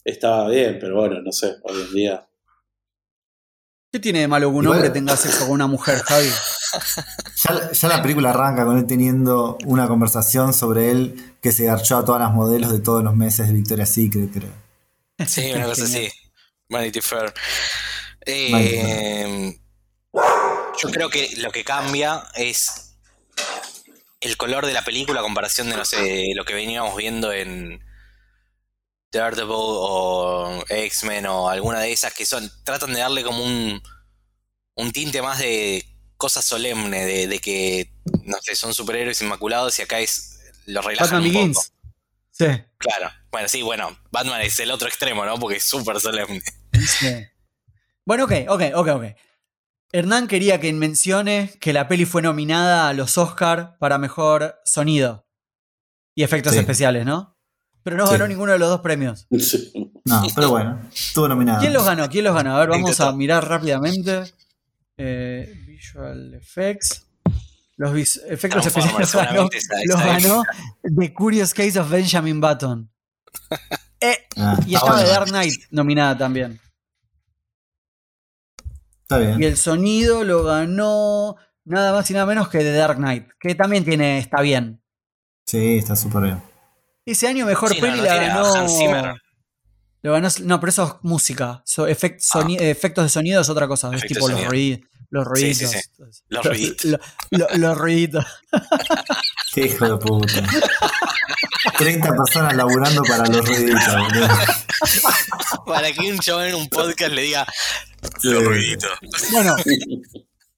Estaba bien, pero bueno, no sé, hoy en día. ¿Qué tiene de malo que un hombre tenga sexo con una mujer, Javi? Ya, ya la película arranca con él teniendo una conversación sobre él que se garchó a todas las modelos de todos los meses de Victoria's Secret, creo. Sí, una cosa así. Vanity Fair. Eh, Vanity yo creo que lo que cambia es el color de la película a comparación de, no sé, lo que veníamos viendo en Daredevil o X-Men o alguna de esas que son tratan de darle como un, un tinte más de cosa solemne, de, de que, no sé, son superhéroes inmaculados y acá es lo relajan Batman un poco. Begins. Sí. Claro. Bueno, sí, bueno, Batman es el otro extremo, ¿no? Porque es súper solemne. sí. Bueno, ok, ok, ok, ok. Hernán quería que mencione que la peli fue nominada a los Oscar para mejor sonido y efectos Sí. especiales, ¿no? Pero no Sí. ganó ninguno de los dos premios. No, pero bueno, estuvo nominado. ¿Quién los ganó? ¿Quién los ganó? A ver, vamos a mirar rápidamente. Eh, visual Effects. Los vis- efectos especiales ganó, los ganó The Curious Case of Benjamin Button. Eh, Ah, y estaba bueno. The Dark Knight nominada también. Está bien. Y el sonido lo ganó nada más y nada menos que The Dark Knight, que también tiene, está bien. Sí, está súper bien. Ese año mejor Sí, peli no la ganó. Lo ganó. No, pero eso es música. So- efect- soni- efectos de sonido es otra cosa. Es Ah. Tipo los, ruidos, los Sí, ruiditos. sí, Los ruiditos. Lo- lo- los ruiditos. Qué hijo de puta. 30 personas laburando para los ruiditos, boludo. Para que un chabón en un podcast le diga Sí. los ruiditos. Bueno.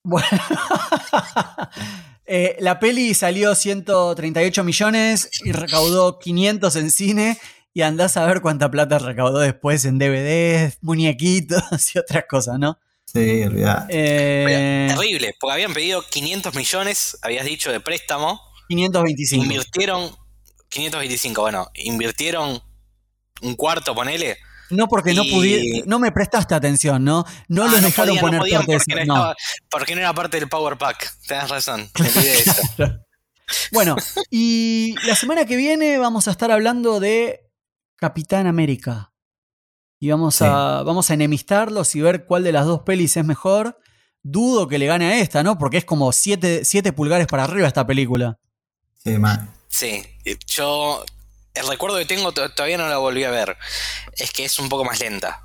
bueno. Eh, la peli salió 138 millones y recaudó 500 en cine. Y andás a ver cuánta plata recaudó después en DVDs, muñequitos y otras cosas, ¿no? Sí, olvidá. Eh, Terrible, porque habían pedido 500 millones, habías dicho, de préstamo. 525. Invirtieron 525, bueno, invirtieron un cuarto, ponele. No porque no pudi- no me prestaste atención, ¿no? No Ah, los dejaron podían, poner podían parte de porque, ese- no no. estaba- porque no era parte del Power Pack. Tenés razón, me olvidé eso. Bueno, y la semana que viene vamos a estar hablando de Capitán América. Y vamos, Sí. a, vamos a enemistarlos y ver cuál de las dos pelis es mejor. Dudo que le gane a esta, ¿no? Porque es como 7 pulgares para arriba esta película. Sí, man. Sí, yo. El recuerdo que tengo to- todavía no la volví a ver. Es que es un poco más lenta.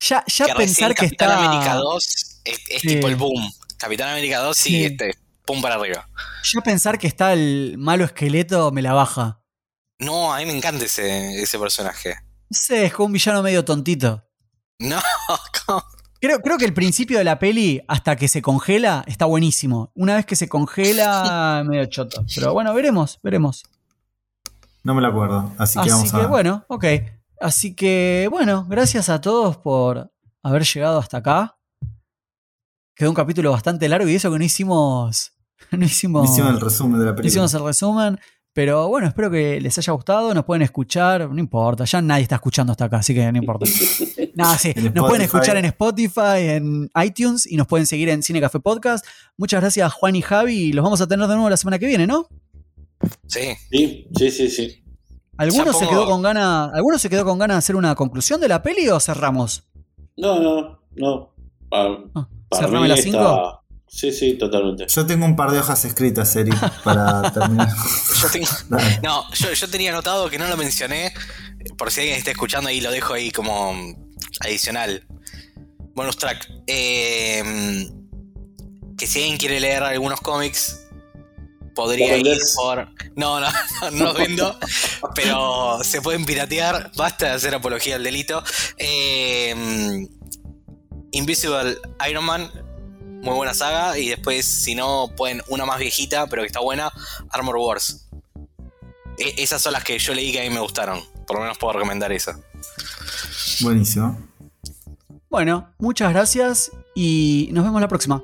Ya, ya que pensar que Capitán está. América 2 es, es Sí. tipo el boom. Capitán América 2 sí, Sí. este, pum para arriba. Ya pensar que está el malo esqueleto me la baja. No, a mí me encanta ese, ese personaje. No sé, es como un villano medio tontito. No, ¿cómo? Creo, creo que el principio de la peli, hasta que se congela, está buenísimo. Una vez que se congela, medio choto. Pero bueno, veremos, veremos. No me lo acuerdo, así que Así vamos que a. bueno, ok. Así que bueno, gracias a todos por haber llegado hasta acá. Quedó un capítulo bastante largo y eso que no hicimos. No hicimos. Hicimos el resumen de la no película. hicimos el resumen. Pero bueno, espero que les haya gustado. Nos pueden escuchar, no importa. Ya nadie está escuchando hasta acá, así que no importa. Nada, sí. Nos pueden escuchar en Spotify, en iTunes y nos pueden seguir en Cine Café Podcast. Muchas gracias, Juan y Javi. Y los vamos a tener de nuevo la semana que viene, ¿no? Sí. Sí, sí, sí, sí. ¿Alguno se quedó con ganas? ¿Alguno se quedó con ganas de hacer una conclusión de la peli o cerramos? No, no, no. Ah, para ¿Cerrame mí las está- 5? Sí, sí, totalmente. Yo tengo un par de hojas escritas, Eri, para terminar. Yo tengo. No, yo, yo tenía anotado que no lo mencioné. Por si alguien está escuchando ahí, lo dejo ahí como adicional. Bonus track. Eh, que si alguien quiere leer algunos cómics, podría ¿Los ir por. No, no, no, no los vendo. pero se pueden piratear. Basta de hacer apología al delito. Eh, Invisible Iron Man. Muy buena saga. Y después, si no, pueden una más viejita, pero que está buena. Armor Wars. E- esas son las que yo leí que a mí me gustaron. Por lo menos puedo recomendar esa. Buenísimo. Bueno, muchas gracias y nos vemos la próxima.